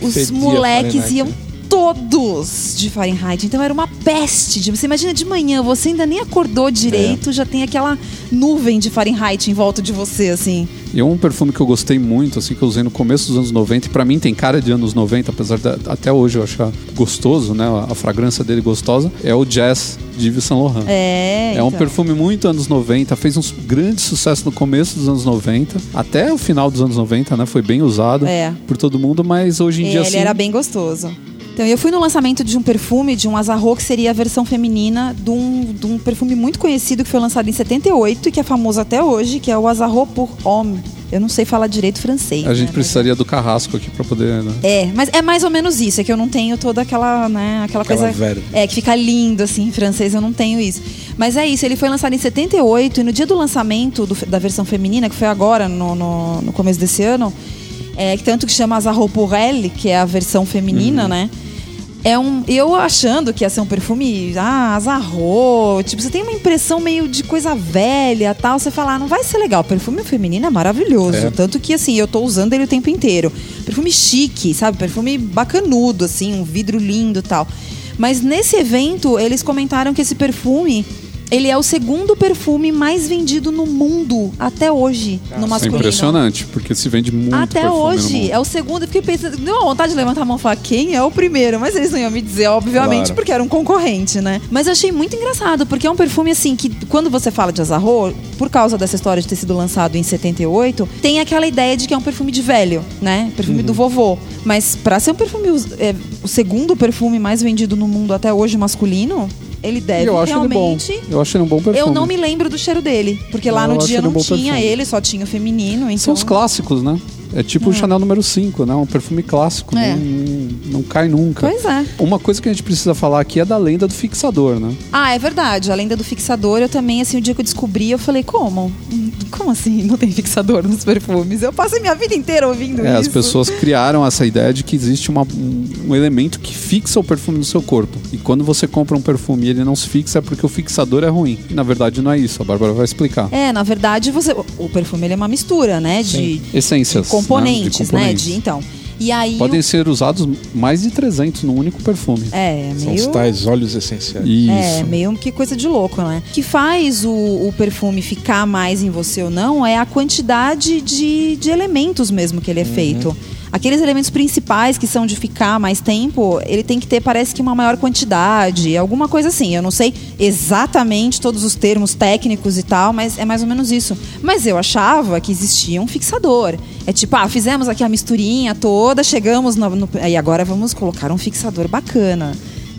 S2: os
S3: Fedia
S2: moleques
S3: Fahrenheit,
S2: iam
S3: né?
S2: Todos de Fahrenheit. Então era uma peste. De, você imagina de manhã, você ainda nem acordou direito, já tem aquela nuvem de Fahrenheit em volta de você, assim.
S1: E um perfume que eu gostei muito, assim, que eu usei no começo dos anos 90, e pra mim tem cara de anos 90, apesar de até hoje eu achar gostoso, né? A fragrância dele gostosa, é o Jazz de Yves Saint Laurent.
S2: É.
S1: É um
S2: então.
S1: perfume muito anos 90, fez um grande sucesso no começo dos anos 90, até o final dos anos 90, né? Foi bem usado
S2: É.
S1: por todo mundo, mas hoje em
S2: É,
S1: dia
S2: ele
S1: assim,
S2: era bem gostoso. Então, eu fui no lançamento de um perfume, de um Azarro, que seria a versão feminina de um, de um perfume muito conhecido que foi lançado em 78 e que é famoso até hoje, que é o Azarro pour Homme. Eu não sei falar direito francês.
S1: A
S2: né,
S1: gente
S2: mas-
S1: precisaria do carrasco aqui pra poder. Né?
S2: É, mas é mais ou menos isso. É que eu não tenho toda aquela, né, aquela,
S3: Aquela
S2: coisa. É, que fica lindo, assim, em francês, eu não tenho isso. Mas é isso, ele foi lançado em 78 e no dia do lançamento do- da versão feminina, que foi agora, no, no, no começo desse ano, é, que tanto que chama Azarro pour elle, que é a versão feminina, né? É um. Eu achando que ia ser um perfume. Ah, azarro. Tipo, você tem uma impressão meio de coisa velha tal. Você fala, ah, não vai ser legal. O perfume feminino é maravilhoso.
S3: É.
S2: Tanto que, assim, eu tô usando ele o tempo inteiro. Perfume chique, sabe? Perfume bacanudo, assim, um vidro lindo tal. Mas nesse evento, eles comentaram que esse perfume. Ele é o segundo perfume mais vendido no mundo até hoje, no
S1: Isso é
S2: masculino.
S1: impressionante, porque se vende muito
S2: Até hoje. É o segundo. Eu fiquei pensando. Deu uma vontade de levantar a mão e falar quem é o primeiro. Mas eles não iam me dizer, obviamente,
S3: Claro.
S2: porque era um concorrente, né? Mas eu achei muito engraçado, porque é um perfume assim que, quando você fala de Azarro, por causa dessa história de ter sido lançado em 78, tem aquela ideia de que é um perfume de velho, né? Perfume
S1: Uhum.
S2: do vovô. Mas pra ser um perfume, é, o segundo perfume mais vendido no mundo até hoje masculino, ele deve
S1: eu acho
S2: realmente.
S1: ele bom. Eu acho ele um bom perfume.
S2: Eu não me lembro do cheiro dele, porque lá
S1: Eu
S2: no dia
S1: um
S2: não tinha
S1: perfume.
S2: ele, só tinha o feminino. Então...
S1: São os clássicos, né? É tipo o Chanel número 5, né? Um perfume clássico.
S2: É.
S1: Não, não, cai nunca.
S2: Pois é.
S1: Uma coisa que a gente precisa falar aqui é da lenda do fixador, né?
S2: Ah, é verdade. A lenda do fixador, eu também, assim, o dia que eu descobri, eu falei, como? Hum, Como assim não tem fixador nos perfumes? Eu passei minha vida inteira ouvindo
S1: É,
S2: isso.
S1: as pessoas criaram essa ideia de que existe uma- um, um elemento que fixa o perfume no seu corpo. E quando você compra um perfume e ele não se fixa, é porque o fixador é ruim. E na verdade não é isso. A Bárbara vai explicar.
S2: É, na verdade, você, o perfume ele é uma mistura, né? De,
S1: Essências.
S2: De componentes,
S1: né? De
S2: né?
S1: componentes.
S2: De, então. E aí.
S1: Podem
S2: o-
S1: ser usados mais de 300 num único perfume.
S2: É,
S3: São
S2: meio.
S3: os tais óleos essenciais.
S1: Isso.
S2: É, meio que coisa de louco, né? O que faz o, o perfume ficar mais em você ou não é a quantidade de, de elementos mesmo que ele é feito. Aqueles elementos principais que são de ficar mais tempo, ele tem que ter, parece que, uma maior quantidade, alguma coisa assim. Eu não sei exatamente todos os termos técnicos e tal, mas é mais ou menos isso. Mas eu achava que existia um fixador. É tipo, ah, fizemos aqui a misturinha toda, chegamos no. no e agora vamos colocar um fixador bacana.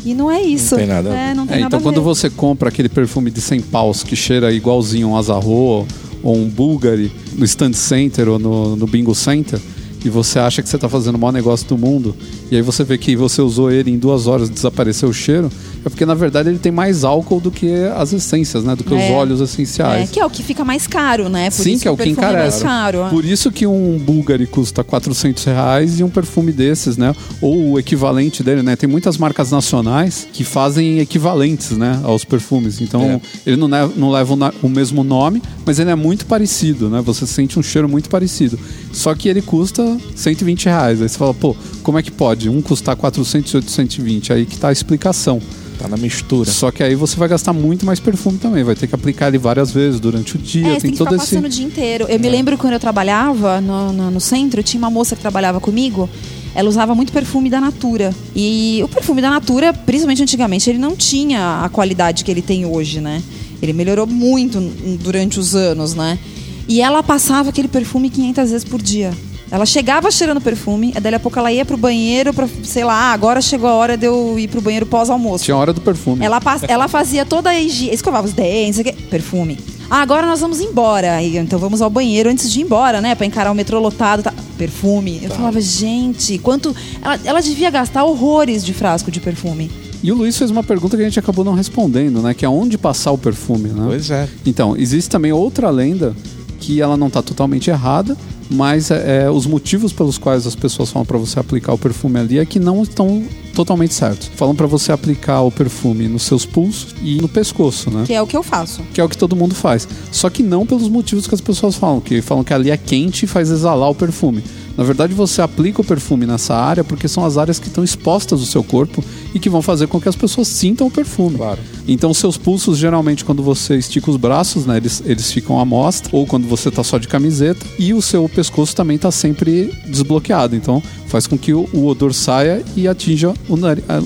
S2: E não é isso.
S3: tem nada
S2: É, não tem
S1: É,
S2: nada
S1: então quando
S2: ver.
S1: você compra aquele perfume de 100 paus que cheira igualzinho um Azarro ou um Bulgari no Stand Center ou no, no Bingo Center e você acha que você está fazendo o maior negócio do mundo e aí você vê que você usou ele em duas horas e desapareceu o cheiro, é porque na verdade ele tem mais álcool do que as essências, né? Do que os
S2: É.
S1: óleos
S2: É,
S1: essenciais.
S2: que é o que fica mais caro, né? Por
S1: Sim,
S2: isso
S1: que é o que
S2: perfume
S1: encarece.
S2: É mais caro. é.
S1: Por isso que um Bulgari custa 400 reais e um perfume desses, né? Ou o equivalente dele, né? Tem muitas marcas nacionais que fazem equivalentes, né? Aos perfumes. Então,
S3: É.
S1: ele não leva, não leva o mesmo nome, mas ele é muito parecido, né? Você sente um cheiro muito parecido. Só que ele custa 120 reais. Aí você fala, pô, como é que pode? Um custar 400 e outro 120? Aí que tá a explicação.
S3: Tá na mistura.
S1: Só que aí você vai gastar muito mais perfume também. Vai ter que aplicar ele várias vezes durante o dia.
S2: É, tem
S1: tem
S2: que
S1: todo
S2: ficar
S1: esse.
S2: passando o dia inteiro. Eu me lembro quando eu trabalhava no, no, no centro, tinha uma moça que trabalhava comigo. Ela usava muito perfume da Natura. E o perfume da Natura, principalmente antigamente, ele não tinha a qualidade que ele tem hoje, né? Ele melhorou muito durante os anos, né? E ela passava aquele perfume 500 vezes por dia. Ela chegava cheirando perfume, e daí a pouco ela ia pro banheiro pra, sei lá, ah, agora chegou a hora de eu ir pro banheiro pós-almoço.
S1: Tinha hora do perfume.
S2: Ela, ela fazia toda a higiene, escovava os dentes, não sei o quê, perfume. Ah, agora nós vamos embora. Então vamos ao banheiro antes de ir embora, né? Pra encarar o metrô lotado. Tá. Perfume. Eu falava, gente, quanto. Ela, ela devia gastar horrores de frasco de perfume.
S1: E o Luiz fez uma pergunta que a gente acabou não respondendo, né? Que é onde passar o perfume, né?
S3: Pois é.
S1: Então, existe também outra lenda que ela não está totalmente errada, mas é, é, os motivos pelos quais as pessoas falam para você aplicar o perfume ali é que não estão totalmente certos. Falam para você aplicar o perfume nos seus pulsos e no pescoço, né?
S2: Que é o que eu faço.
S1: Que é o que todo mundo faz. Só que não pelos motivos que as pessoas falam, que falam que ali é quente e faz exalar o perfume. Na verdade, você aplica o perfume nessa área porque são as áreas que estão expostas do seu corpo e que vão fazer com que as pessoas sintam o perfume.
S3: Claro.
S1: Então, seus pulsos, geralmente, quando você estica os braços, né, eles, eles ficam à mostra, ou quando você tá só de camiseta, e o seu pescoço também tá sempre desbloqueado. Então, faz com que o, o odor saia e atinja o,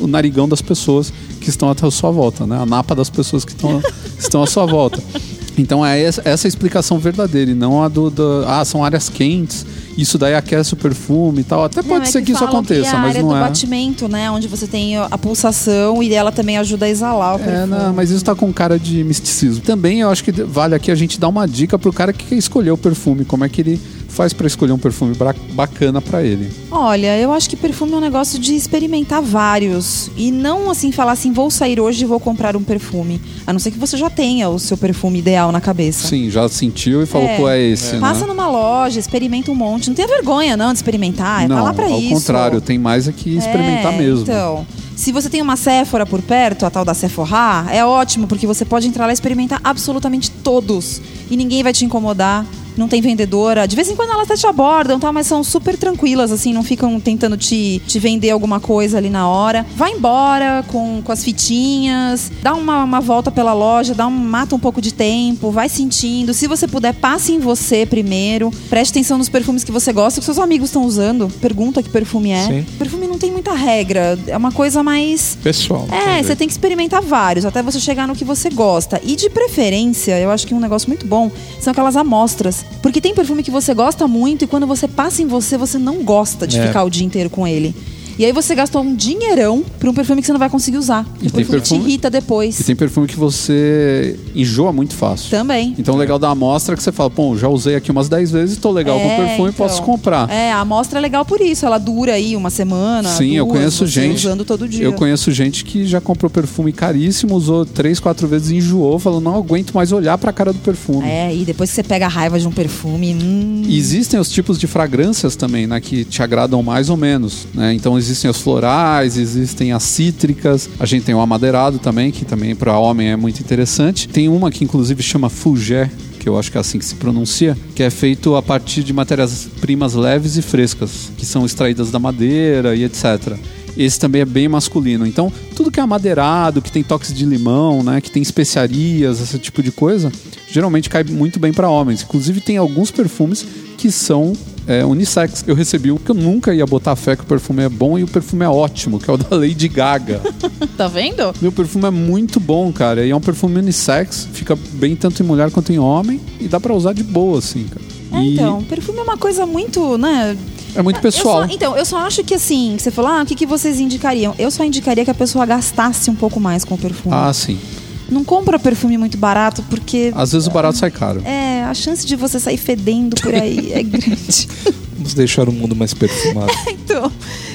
S1: o narigão das pessoas que estão até a sua volta, né? A napa das pessoas que estão, estão à sua volta. Então, é essa, essa a explicação verdadeira, e não a do, do. Ah, são áreas quentes isso daí aquece o perfume e tal. Até pode
S2: Não, é
S1: ser que, isso
S2: falam
S1: aconteça,
S2: que a
S1: mas
S2: área
S1: não
S2: do
S1: é.
S2: batimento, né? Onde você tem a pulsação e ela também ajuda a exalar o
S1: É,
S2: perfume.
S1: não, mas isso tá com cara de misticismo. Também eu acho que vale aqui a gente dar uma dica pro cara que quer escolher o perfume, como é que ele faz pra escolher um perfume bacana pra ele.
S2: Olha, eu acho que perfume é um negócio de experimentar vários. E não assim falar assim, vou sair hoje e vou comprar um perfume. A não ser que você já tenha o seu perfume ideal na cabeça.
S1: Sim, já sentiu e falou,
S2: É.
S1: pô, é esse, né?
S2: Passa numa loja, experimenta um monte. Não tenha vergonha, não, de experimentar. É
S1: não,
S2: lá pra
S1: ao
S2: isso.
S1: contrário, tem mais é que experimentar
S2: É,
S1: mesmo.
S2: Então, se você tem uma Sephora por perto, a tal da Sephora, é ótimo, porque você pode entrar lá e experimentar absolutamente todos. E ninguém vai te incomodar. Não tem vendedora. De vez em quando elas até te abordam, tá? mas são super tranquilas, assim, não ficam tentando te, te vender alguma coisa ali na hora. Vai embora com, com as fitinhas, dá uma, uma volta pela loja, dá um, mata um pouco de tempo, vai sentindo. Se você puder, passe em você primeiro. Preste atenção nos perfumes que você gosta, que seus amigos estão usando. Pergunta que perfume é.
S3: Sim.
S2: Perfume não tem muita regra, é uma coisa mais.
S3: Pessoal.
S2: É, você tem que experimentar vários, até você chegar no que você gosta. E de preferência, eu acho que um negócio muito bom são aquelas amostras. Porque tem perfume que você gosta muito e quando você passa em você, você não gosta de
S3: É.
S2: ficar o dia inteiro com ele. E aí você gastou um dinheirão pra um perfume que você não vai conseguir usar.
S1: E
S2: o perfume te irrita depois.
S1: E tem perfume que você enjoa muito fácil.
S2: Também.
S1: Então o legal da amostra é que você fala, pô, já usei aqui umas 10 vezes, tô legal com o
S2: É,
S1: perfume,
S2: então.
S1: posso comprar.
S2: É, a amostra é legal por isso. Ela dura aí uma semana.
S1: Sim, eu
S2: duas,
S1: conheço
S2: você
S1: gente.
S2: usando todo dia.
S1: Eu conheço gente que já comprou perfume caríssimo, usou três, quatro vezes e enjoou, falou, não aguento mais olhar pra cara do perfume.
S2: É, e depois que você pega a raiva de um perfume. Hum,
S1: E Existem os tipos de fragrâncias também, né, que te agradam mais ou menos, né? Então existem as florais, existem as cítricas, a gente tem o amadeirado também, que também para homem é muito interessante. Tem uma que inclusive chama Fougère, que eu acho que é assim que se pronuncia, que é feito a partir de matérias-primas leves e frescas, que são extraídas da madeira e etc. Esse também é bem masculino. Então, tudo que é amadeirado, que tem toques de limão, né, que tem especiarias, esse tipo de coisa, geralmente cai muito bem para homens. Inclusive, tem alguns perfumes que são é, unissex. Eu recebi um que eu nunca ia botar fé que o perfume é bom e o perfume é ótimo, que é o da Lady Gaga.
S2: Tá vendo?
S1: Meu perfume é muito bom, cara. E é um perfume unissex, fica bem tanto em mulher quanto em homem e dá pra usar de boa, assim, cara.
S2: É,
S1: E
S2: então, perfume é uma coisa muito, né?
S1: é muito pessoal.
S2: Eu só- então, eu só acho que assim, você falou, ah, o que, que vocês indicariam? Eu só indicaria que a pessoa gastasse um pouco mais com o perfume.
S1: Ah, sim.
S2: Não compra perfume muito barato, porque
S1: Às vezes o barato sai caro.
S2: é, a chance de você sair fedendo por aí é grande.
S3: Vamos deixar o mundo mais perfumado.
S2: Então,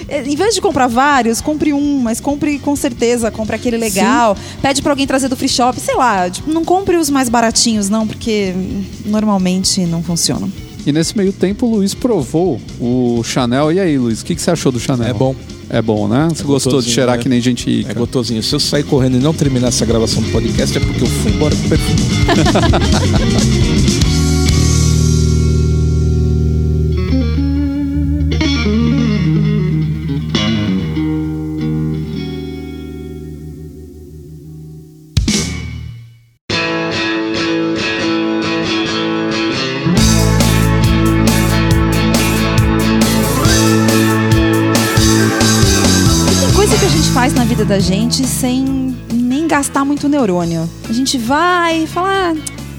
S2: é, em vez de comprar vários, compre um, mas compre com certeza, compre aquele legal. Pede pra alguém trazer do free shop, sei lá. tipo, não compre os mais baratinhos, não, porque hum, normalmente não funcionam.
S1: E nesse meio tempo o Luiz provou o Chanel. E aí, Luiz, o que, que você achou do Chanel?
S3: É bom.
S1: É bom, né? Você
S3: É
S1: gostou de cheirar
S3: né?
S1: que nem gente rica.
S3: É gostosinho. Se eu sair correndo e não terminar essa gravação do podcast é porque eu fui embora com perfume.
S2: gente sem nem gastar muito neurônio. A gente vai e fala, ah,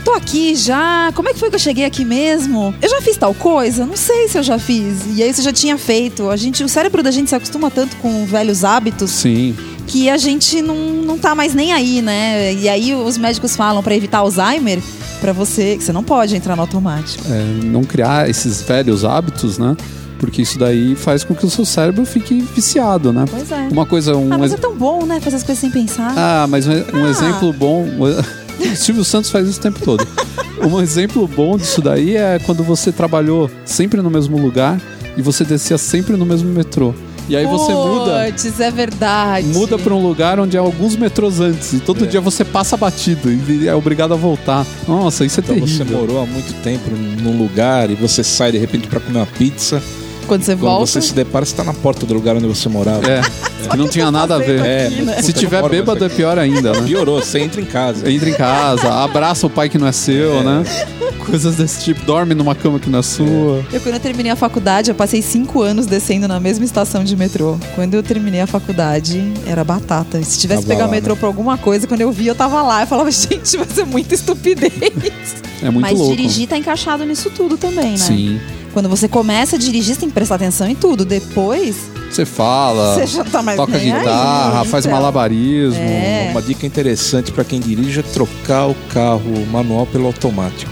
S2: tô aqui já, como é que foi que eu cheguei aqui mesmo? Eu já fiz tal coisa? Não sei se eu já fiz. E aí você já tinha feito. A gente, o cérebro da gente se acostuma tanto com velhos hábitos
S1: Sim.
S2: que a gente não, não tá mais nem aí, né? E aí os médicos falam pra evitar Alzheimer, pra você, que você não pode entrar no automático.
S1: É, não criar esses velhos hábitos, né? Porque isso daí faz com que o seu cérebro fique viciado, né?
S2: Pois é.
S1: Uma coisa, um
S2: Ah, mas é tão bom, né? Fazer as coisas sem pensar.
S1: Ah, mas um, um
S2: Ah.
S1: exemplo bom. O Silvio Santos faz isso o tempo todo. Um exemplo bom disso daí é quando você trabalhou sempre no mesmo lugar e você descia sempre no mesmo metrô. E aí você muda.
S2: Puts, é verdade.
S1: Muda pra um lugar onde há alguns metrôs antes. E todo
S3: É.
S1: dia você passa batido e é obrigado a voltar. Nossa, isso é
S3: Então você
S1: terrível.
S3: morou há muito tempo num lugar e você sai de repente pra comer uma pizza.
S2: Quando você
S3: Quando
S2: volta.
S3: você se depara, você tá na porta do lugar onde você morava.
S1: É, que não tinha nada a ver.
S3: É,
S2: aqui, né?
S1: Se
S3: puta,
S1: tiver
S3: não moro mais
S1: bêbado é
S3: aqui.
S1: pior ainda, né?
S3: Piorou, você entra em casa.
S1: Entra em casa, abraça o pai que não é seu,
S3: É.
S1: né? Coisas desse tipo. Dorme numa cama que não é sua.
S2: Eu, quando eu terminei a faculdade, eu passei cinco anos descendo na mesma estação de metrô. Quando eu terminei a faculdade, era batata. Se tivesse
S3: Tava
S2: que pegar
S3: lá,
S2: o metrô
S3: né?
S2: pra alguma coisa, quando eu vi, eu tava lá. Eu falava, gente, vai ser muita estupidez.
S1: É muito
S2: Mas
S1: louco.
S2: dirigir tá encaixado nisso tudo também, né?
S1: Sim.
S2: Quando você começa a dirigir, você tem que prestar atenção em tudo. Depois,
S1: Você fala,
S2: você já tá mais
S1: toca
S2: nem aí.
S1: guitarra, faz
S2: Então,
S1: malabarismo.
S2: É.
S3: Uma dica interessante para quem dirige é trocar o carro manual pelo automático.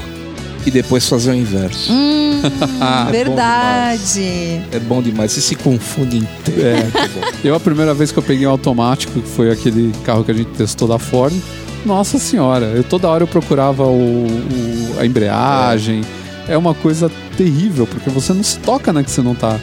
S3: E depois fazer o inverso.
S2: Hum,
S3: bom
S2: verdade.
S3: É bom demais. Você se confunde inteiro.
S1: É.
S3: Bom.
S1: Eu, a primeira vez que eu peguei um automático, que foi aquele carro que a gente testou da Ford, nossa senhora, eu toda hora eu procurava o, o- a embreagem. É. uma coisa terrível, porque você não se toca, né, que você não tá,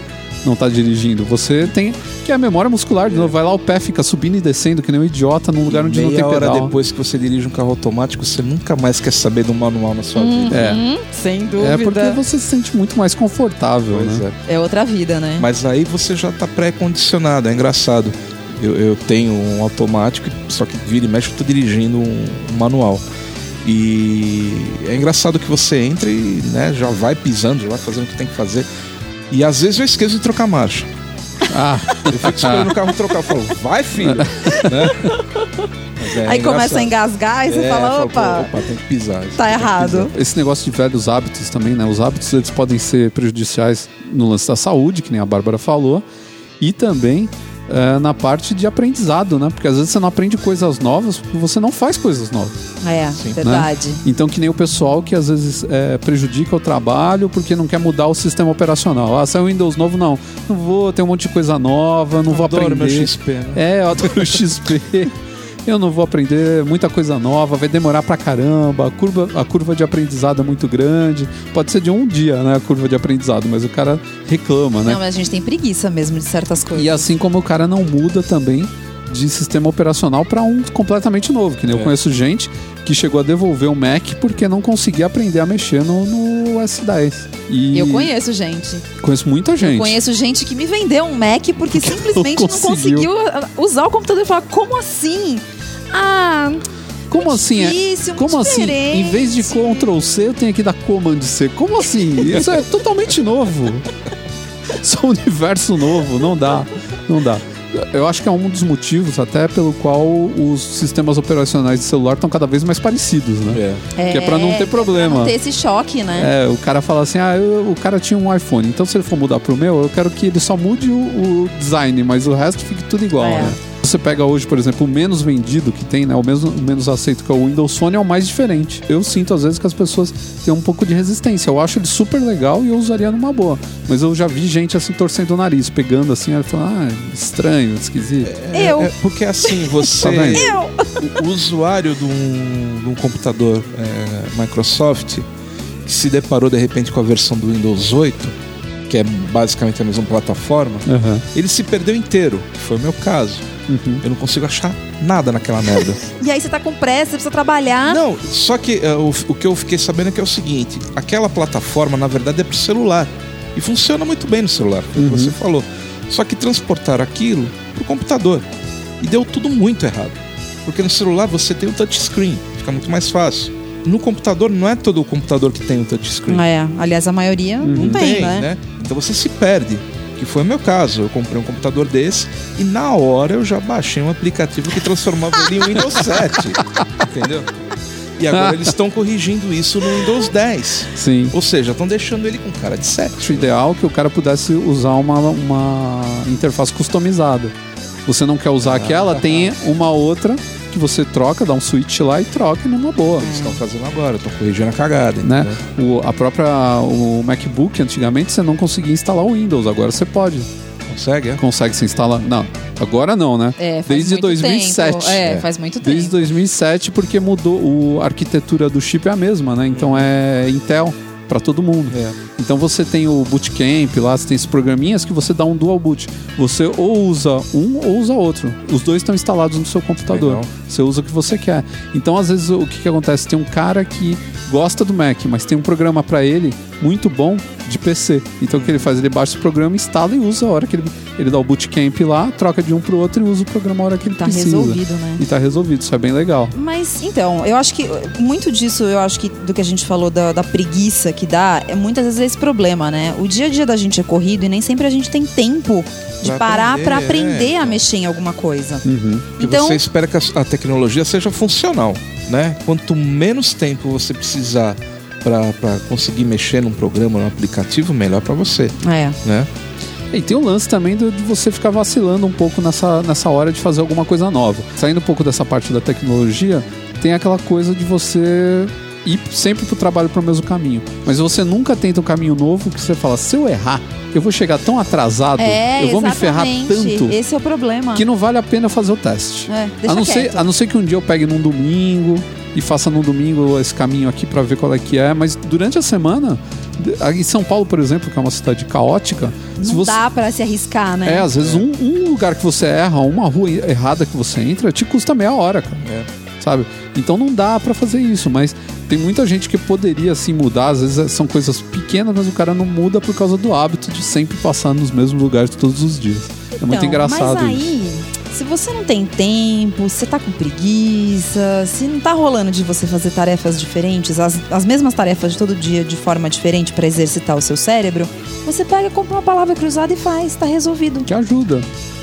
S1: não tá dirigindo. Você tem que é a memória muscular, de novo, vai lá o pé fica subindo e descendo que nem um idiota num lugar onde não
S3: Meia
S1: tem
S3: hora
S1: pedal.
S3: depois que você dirige um carro automático, você nunca mais quer saber do manual na sua vida.
S1: É.
S2: Hum, sem
S1: É
S2: dúvida.
S1: porque você se sente muito mais confortável,
S3: Pois
S1: né?
S3: é.
S2: É outra vida, né?
S3: Mas aí você já tá pré-condicionado, é engraçado. Eu, eu tenho um automático, só que vira e mexe eu tô dirigindo um, um manual. E é engraçado que você entra e né, já vai pisando, já vai fazendo o que tem que fazer. E às vezes eu esqueço de trocar marcha.
S1: Ah,
S3: Eu fico esperando o carro trocar. Eu falo, vai filho! né? É
S2: Aí começa a engasgar e você
S3: É,
S2: fala, opa,
S3: opa, tem que pisar.
S2: tá errado.
S3: pisar.
S1: esse negócio de velhos hábitos também, né? Os hábitos eles podem ser prejudiciais no lance da saúde, que nem a Bárbara falou, e também eh, na parte de aprendizado, né? Porque às vezes você não aprende coisas novas porque você não faz coisas novas.
S2: É,
S3: Sim.
S2: verdade.
S1: Então, que nem o pessoal que às vezes eh, prejudica o trabalho porque não quer mudar o sistema operacional. Ah, saiu o Windows novo, não. Não vou, tem um monte de coisa nova, não vou
S3: Adoro meu
S1: aprender.
S3: XP, né?
S1: É, eu adoro o XP. Eu não vou aprender muita coisa nova, vai demorar pra caramba. A curva, a curva de aprendizado é muito grande. Pode ser de um dia, né? A curva de aprendizado, mas o cara reclama, né?
S2: Não, mas a gente tem preguiça mesmo de certas coisas.
S1: E assim como o cara não muda também de sistema operacional para um completamente novo. Que nem eu
S3: É.
S1: conheço gente que chegou a devolver o Mac porque não conseguia aprender a mexer no, no S10. E
S2: Eu conheço gente.
S1: Conheço muita gente.
S2: Conheço gente que me vendeu um Mac porque simplesmente não
S1: conseguiu.
S2: conseguiu ah, usar o computador e falar, como assim? Ah,
S1: Como assim? É?
S2: difícil,
S1: Como
S2: muito
S1: assim? Em vez de
S2: diferente.
S1: Ctrl C, eu tenho que dar Command C. Como assim? Isso é totalmente novo. É um universo novo. Não dá. Não dá. Eu acho que é um dos motivos até pelo qual os sistemas operacionais de celular estão cada vez mais parecidos, né?
S3: É.
S1: Que é pra não ter problema.
S2: Pra não ter esse choque, né?
S1: É, o cara fala assim, ah, eu- o cara tinha um iPhone, então se ele for mudar pro meu, eu quero que ele só mude o, o design, mas o resto fique tudo igual,
S2: É.
S1: né? Você pega hoje, por exemplo, o menos vendido que tem, né? O, mesmo, o menos aceito que é o Windows Phone é o mais diferente. Eu sinto às vezes que as pessoas têm um pouco de resistência. Eu acho ele super legal e eu usaria numa boa. Mas eu já vi gente assim torcendo o nariz, pegando assim, falando, ah, estranho, esquisito.
S2: Eu.
S3: É, porque assim, você.
S1: Tá vendo?
S3: o, usuário de um, de um computador é, Microsoft que se deparou de repente com a versão do Windows 8, que é basicamente a mesma plataforma,
S1: Aham.
S3: ele se perdeu inteiro, que foi o meu caso.
S1: Uhum.
S3: Eu não consigo achar nada naquela merda.
S2: E aí você tá com pressa, você precisa trabalhar.
S3: Não, só que é, o, o que eu fiquei sabendo é que é o seguinte: aquela plataforma, na verdade, é pro celular. E funciona muito bem no celular, foi o que
S1: Uhum.
S3: você falou. Só que transportaram aquilo pro computador. E deu tudo muito errado. Porque no celular você tem o touchscreen, fica muito mais fácil. No computador não é todo o computador que tem o touchscreen.
S2: É, aliás, a maioria não tem, né?
S3: Então você se perde. Que foi o meu caso. Eu comprei um computador desse e na hora eu já baixei um aplicativo que transformava ele em Windows 7. entendeu? E agora eles estão corrigindo isso no Windows 10.
S1: Sim.
S3: Ou seja, estão deixando ele com cara de 7.
S1: acho ideal que o cara pudesse usar uma, uma interface customizada. Você não quer usar aquela, tem uma outra que você troca, dá um switch lá e troca numa boa.
S3: Eles estão fazendo agora, estão corrigindo a cagada.
S1: Né? O, a própria o MacBook antigamente você não conseguia instalar o Windows, agora você pode.
S3: Consegue, é?
S1: Consegue se instalar? Não, agora não, né?
S2: É, faz
S1: Desde
S2: muito
S1: 2007.
S2: tempo. É,
S3: É.
S2: faz muito
S1: Desde
S2: tempo.
S1: 2007 porque mudou o, a arquitetura do chip é a mesma, né? Então é Intel para todo mundo.
S3: É.
S1: Então você tem o Bootcamp lá, você tem esses programinhas que você dá um dual boot. Você ou usa um ou usa outro. Os dois estão instalados no seu computador.
S3: Legal.
S1: Você usa o que você quer. Então às vezes o que, que acontece? Tem um cara que gosta do Mac, mas tem um programa para ele muito bom de PC. Então o que ele faz? Ele baixa esse programa, instala e usa a hora que ele, ele dá o Bootcamp lá, troca de um pro outro e usa o programa a hora que ele
S2: Tá
S1: precisa.
S2: resolvido, né?
S1: E tá resolvido, isso é bem legal.
S2: Mas então, eu acho que muito disso, eu acho que do que a gente falou da, da preguiça que dá, é muitas vezes esse problema, né? O dia a dia da gente é corrido e nem sempre a gente tem tempo de
S3: Pra
S2: parar
S3: aprender,
S2: pra
S3: é,
S2: aprender a
S3: então.
S2: mexer em alguma coisa.
S1: Uhum.
S3: E
S2: Então,
S3: você espera que a, tecnologia seja funcional, né? Quanto menos tempo você precisar para conseguir mexer num programa, num aplicativo, melhor para você,
S2: É.
S3: né?
S1: E tem o lance também do- de você ficar vacilando um pouco nessa, nessa hora de fazer alguma coisa nova. Saindo um pouco dessa parte da tecnologia, tem aquela coisa de você ir sempre pro trabalho pro mesmo caminho. Mas você nunca tenta um caminho novo que você fala, se eu errar, eu vou chegar tão atrasado,
S2: É,
S1: eu vou me ferrar tanto
S2: Esse é o problema.
S1: que não vale a pena fazer o teste.
S2: É, deixa
S1: a, não
S2: quieto.
S1: ser, a não ser que um dia eu pegue num domingo e faça num domingo esse caminho aqui pra ver qual é que é, mas durante a semana, em São Paulo, por exemplo, que é uma cidade caótica, se
S2: Não
S1: você
S2: dá pra se arriscar, né?
S1: é, às vezes um, um lugar que você erra, uma rua errada que você entra, te custa meia hora, cara.
S3: É.
S1: Sabe? Então não dá pra fazer isso, mas tem muita gente que poderia assim mudar, às vezes é- são coisas pequenas, mas o cara não muda por causa do hábito de sempre passar nos mesmos lugares todos os dias. é muito
S2: Então,
S1: engraçado
S2: Mas
S1: isso.
S2: Se você não tem tempo, se você tá com preguiça, se não tá rolando de você fazer tarefas diferentes, as, as mesmas tarefas de todo dia de forma diferente pra exercitar o seu cérebro, você pega, compra uma palavra cruzada e faz, tá resolvido.
S1: Que ajuda.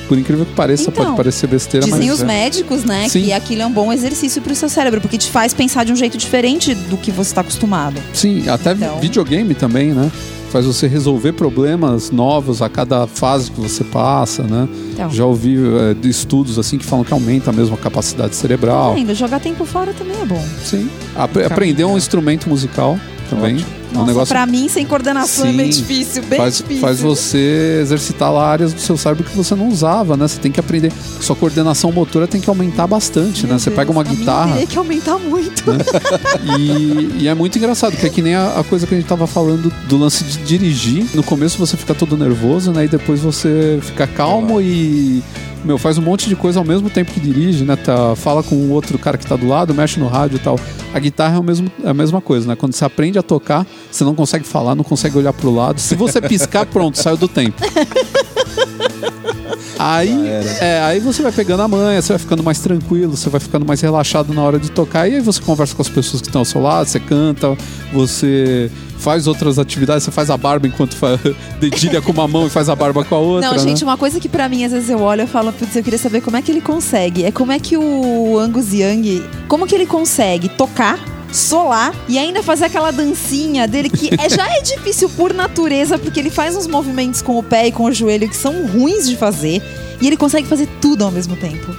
S1: Por incrível que pareça,
S2: Então,
S1: pode parecer besteira,
S2: Dizem
S1: mas
S2: os
S1: é.
S2: médicos, né,
S1: Sim.
S2: que aquilo é um bom exercício pro seu cérebro, porque te faz pensar de um jeito diferente do que você tá acostumado.
S1: Sim, até
S2: Então.
S1: videogame também, né? Faz você resolver problemas novos a cada fase que você passa, né?
S2: Então.
S1: Já ouvi é, de estudos assim que falam que aumenta mesmo a capacidade cerebral.
S2: Ainda, jogar tempo fora também é bom.
S1: Sim. Apre- aprender um instrumento musical também.
S3: Ótimo.
S1: É um
S2: Nossa,
S1: negócio
S2: pra mim, sem coordenação é
S1: Sim.
S2: bem difícil, bem
S1: faz,
S2: difícil.
S1: faz você exercitar lá áreas do seu cérebro que você não usava, né? Você tem que aprender. Sua coordenação motora tem que aumentar bastante,
S2: Meu
S1: né? Você
S2: Deus,
S1: pega uma guitarra
S2: teria que aumentar muito.
S1: e, e é muito engraçado, porque é que nem a, a coisa que a gente tava falando do lance de dirigir. No começo você fica todo nervoso, né? E depois você fica calmo e. Meu, faz um monte de coisa ao mesmo tempo que dirige, né? Tá, fala com o outro cara que tá do lado, mexe no rádio e tal. A guitarra é, o mesmo, é a mesma coisa, né? Quando você aprende a tocar, você não consegue falar, não consegue olhar pro lado. Se você piscar, pronto, saiu do tempo. Aí, é, aí você vai pegando a manha, você vai ficando mais tranquilo, você vai ficando mais relaxado na hora de tocar. E aí você conversa com as pessoas que estão ao seu lado, você canta, você faz outras atividades, você faz a barba enquanto fa... dedilha com uma mão e faz a barba com a outra.
S2: Não,
S1: né?
S2: gente, uma coisa que pra mim, às vezes eu olho e falo, putz, eu queria saber como é que ele consegue. É como é que o Angus Young, como que ele consegue tocar, solar e ainda fazer aquela dancinha dele que é, já é difícil por natureza, porque ele faz uns movimentos com o pé e com o joelho que são ruins de fazer. E ele consegue fazer tudo ao mesmo tempo.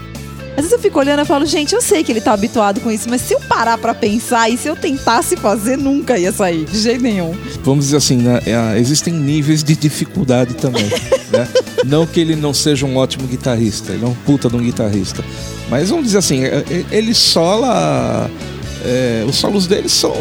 S2: Às vezes eu fico olhando e falo, gente, eu sei que ele tá habituado com isso, mas se eu parar pra pensar e se eu tentasse fazer, nunca ia sair, de jeito nenhum.
S3: Vamos dizer assim, né, é, existem níveis de dificuldade também, né? Não que ele não seja um ótimo guitarrista, ele é um puta de um guitarrista. Mas vamos dizer assim, é, é, ele sola... é, os solos dele são,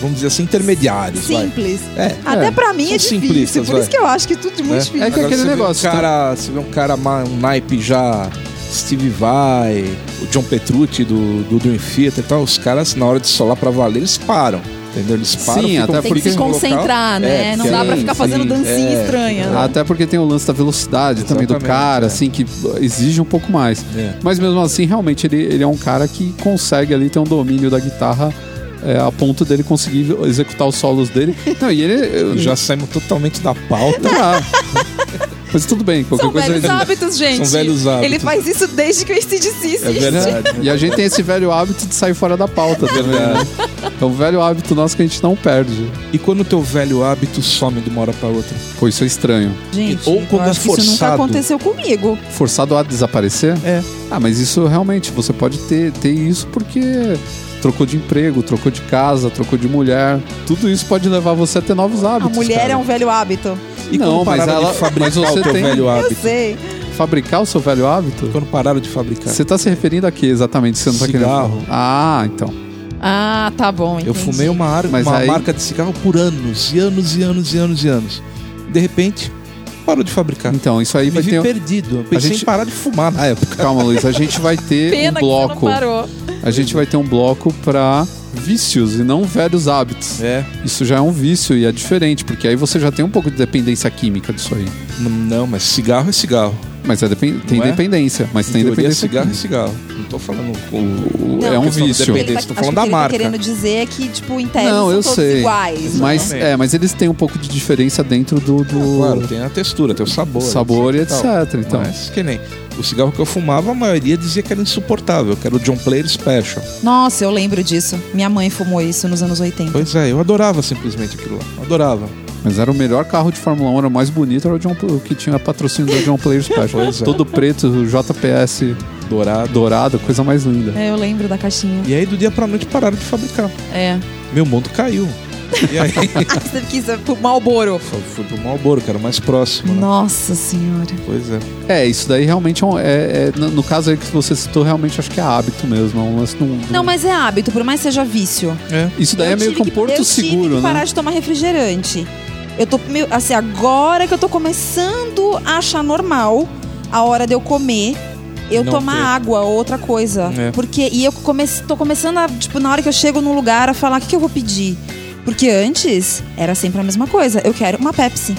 S3: vamos dizer assim, intermediários, vai.
S2: Simples.
S3: É,
S2: Até
S1: É,
S2: pra mim é difícil, por
S3: vai.
S2: isso que eu acho que tudo é muito
S3: né?
S2: difícil.
S1: É que
S3: Agora
S1: aquele negócio,
S3: Um cara, Você vê um cara, um naipe já Steve Vai, o John Petrucci do, do Dream Theater e tal, os caras, na hora de solar pra valer, eles param. Entendeu? Eles param,
S1: Sim, até
S2: Tem que se concentrar, né?
S3: É,
S2: não
S3: porque
S2: dá pra ficar fazendo
S3: sim,
S2: dancinha
S3: é,
S2: estranha. né?
S1: Até porque tem o lance da velocidade também do
S3: Exatamente,
S1: cara,
S3: é.
S1: assim, que exige um pouco mais.
S3: É.
S1: Mas mesmo assim, realmente, ele, ele é um cara que consegue ali ter um domínio da guitarra é, a ponto dele conseguir executar os solos dele. Não, e ele. eu-
S3: Já saímos totalmente da pauta.
S1: Tá. Mas tudo bem, qualquer
S2: São
S1: coisa.
S2: velhos
S1: ele-
S2: hábitos, gente.
S3: São velhos hábitos.
S2: Ele faz isso desde que o ACDC existe.
S3: É verdade.
S1: E a gente tem esse velho hábito de sair fora da pauta também, né? É um velho hábito nosso que a gente não perde.
S3: E quando o teu velho hábito some de uma hora pra outra?
S1: Pô, isso é estranho.
S2: Gente,
S3: Ou quando
S2: eu
S3: é
S2: que isso nunca
S3: forçado.
S2: aconteceu comigo.
S1: Forçado a desaparecer?
S3: É.
S1: Ah, mas isso realmente, você pode ter, ter isso porque trocou de emprego, trocou de casa, trocou de mulher. Tudo isso pode levar você a ter novos
S2: A
S1: hábitos.
S2: mulher
S1: cara.
S2: é um velho hábito.
S3: E
S1: Não, mas ela-
S3: fabricar
S1: mas você
S3: o teu
S1: tem-
S3: velho
S2: Eu
S3: hábito?
S2: sei.
S1: Fabricar o seu velho hábito?
S3: Quando pararam de fabricar?
S1: Você tá se referindo a quê exatamente? Você não tá
S3: Cigarro.
S1: querendo? Ah, então.
S2: Ah, tá bom.
S3: Eu
S2: entendi.
S3: fumei uma, ar-
S1: Mas
S3: uma
S1: aí-
S3: marca de cigarro por anos, e anos, e anos, e anos, e anos. De repente, parou de fabricar.
S1: Então, isso aí
S3: Me
S1: vai ter.
S3: perdido. Eu pensei
S1: gente-
S3: em parar de fumar na época.
S1: Calma, Luiz, a gente vai ter
S2: Pena
S1: um
S2: que você
S1: bloco.
S2: não parou.
S1: A gente vai ter um bloco pra vícios e não velhos hábitos.
S3: É.
S1: Isso já é um vício e é diferente, porque aí você já tem um pouco de dependência química disso aí.
S3: N- Não, mas cigarro é cigarro.
S1: Mas é depen- tem
S3: Não é?
S1: dependência. Mas
S3: Em
S1: tem
S3: teoria,
S1: dependência.
S3: cigarro é cigarro. Não tô falando o...
S1: é um
S3: questão do
S1: vício.
S3: dependente.
S2: Ele
S3: tô
S2: tá-
S3: falando da
S2: o
S3: marca.
S2: tá querendo dizer é que, tipo, em tese,
S1: Não,
S2: são
S1: eu
S2: todos
S1: sei.
S2: iguais.
S1: Mas,
S3: Exatamente.
S1: é, mas eles têm um pouco de diferença dentro do, do
S3: Claro, tem a textura, tem o sabor.
S1: sabor e etc.
S3: tal.
S1: Então,
S3: Mas que nem o cigarro que eu fumava, a maioria dizia que era insuportável, que era o John Player Special.
S2: Nossa, eu lembro disso. Minha mãe fumou isso nos anos 80.
S3: Pois é, eu adorava simplesmente aquilo lá. Adorava.
S1: mas era o melhor carro de Fórmula 1, era o mais bonito, era o, John, o que tinha patrocínio do John Player Special.
S3: Pois é.
S1: Todo preto, o JPS
S3: Dourado.
S1: dourado, coisa mais linda.
S2: É, eu lembro da caixinha.
S3: E aí do dia pra noite pararam de fabricar.
S2: É.
S3: Meu mundo caiu. E aí
S2: Você quis pro Malboro.
S3: só fui pro Marlboro, que era o mais próximo. Né?
S2: Nossa senhora.
S3: Pois é.
S1: É, isso daí realmente é, um- é- é- no, no caso aí que você citou, realmente acho que é hábito mesmo. é um lance não-
S2: Não, mas é hábito, por mais que seja vício.
S3: É.
S1: Isso daí
S2: Eu
S1: é meio que um porto
S2: eu
S1: seguro,
S2: tive que parar
S1: né?
S2: de tomar refrigerante. Eu tô meio, assim, agora que eu tô começando a achar normal a hora de eu comer eu
S3: Não
S2: tomar
S3: ter.
S2: água ou outra coisa.
S3: É.
S2: Porque e eu comece, tô começando a, tipo, na hora que eu chego num lugar a falar o que, que eu vou pedir. Porque antes era sempre a mesma coisa. Eu quero uma Pepsi.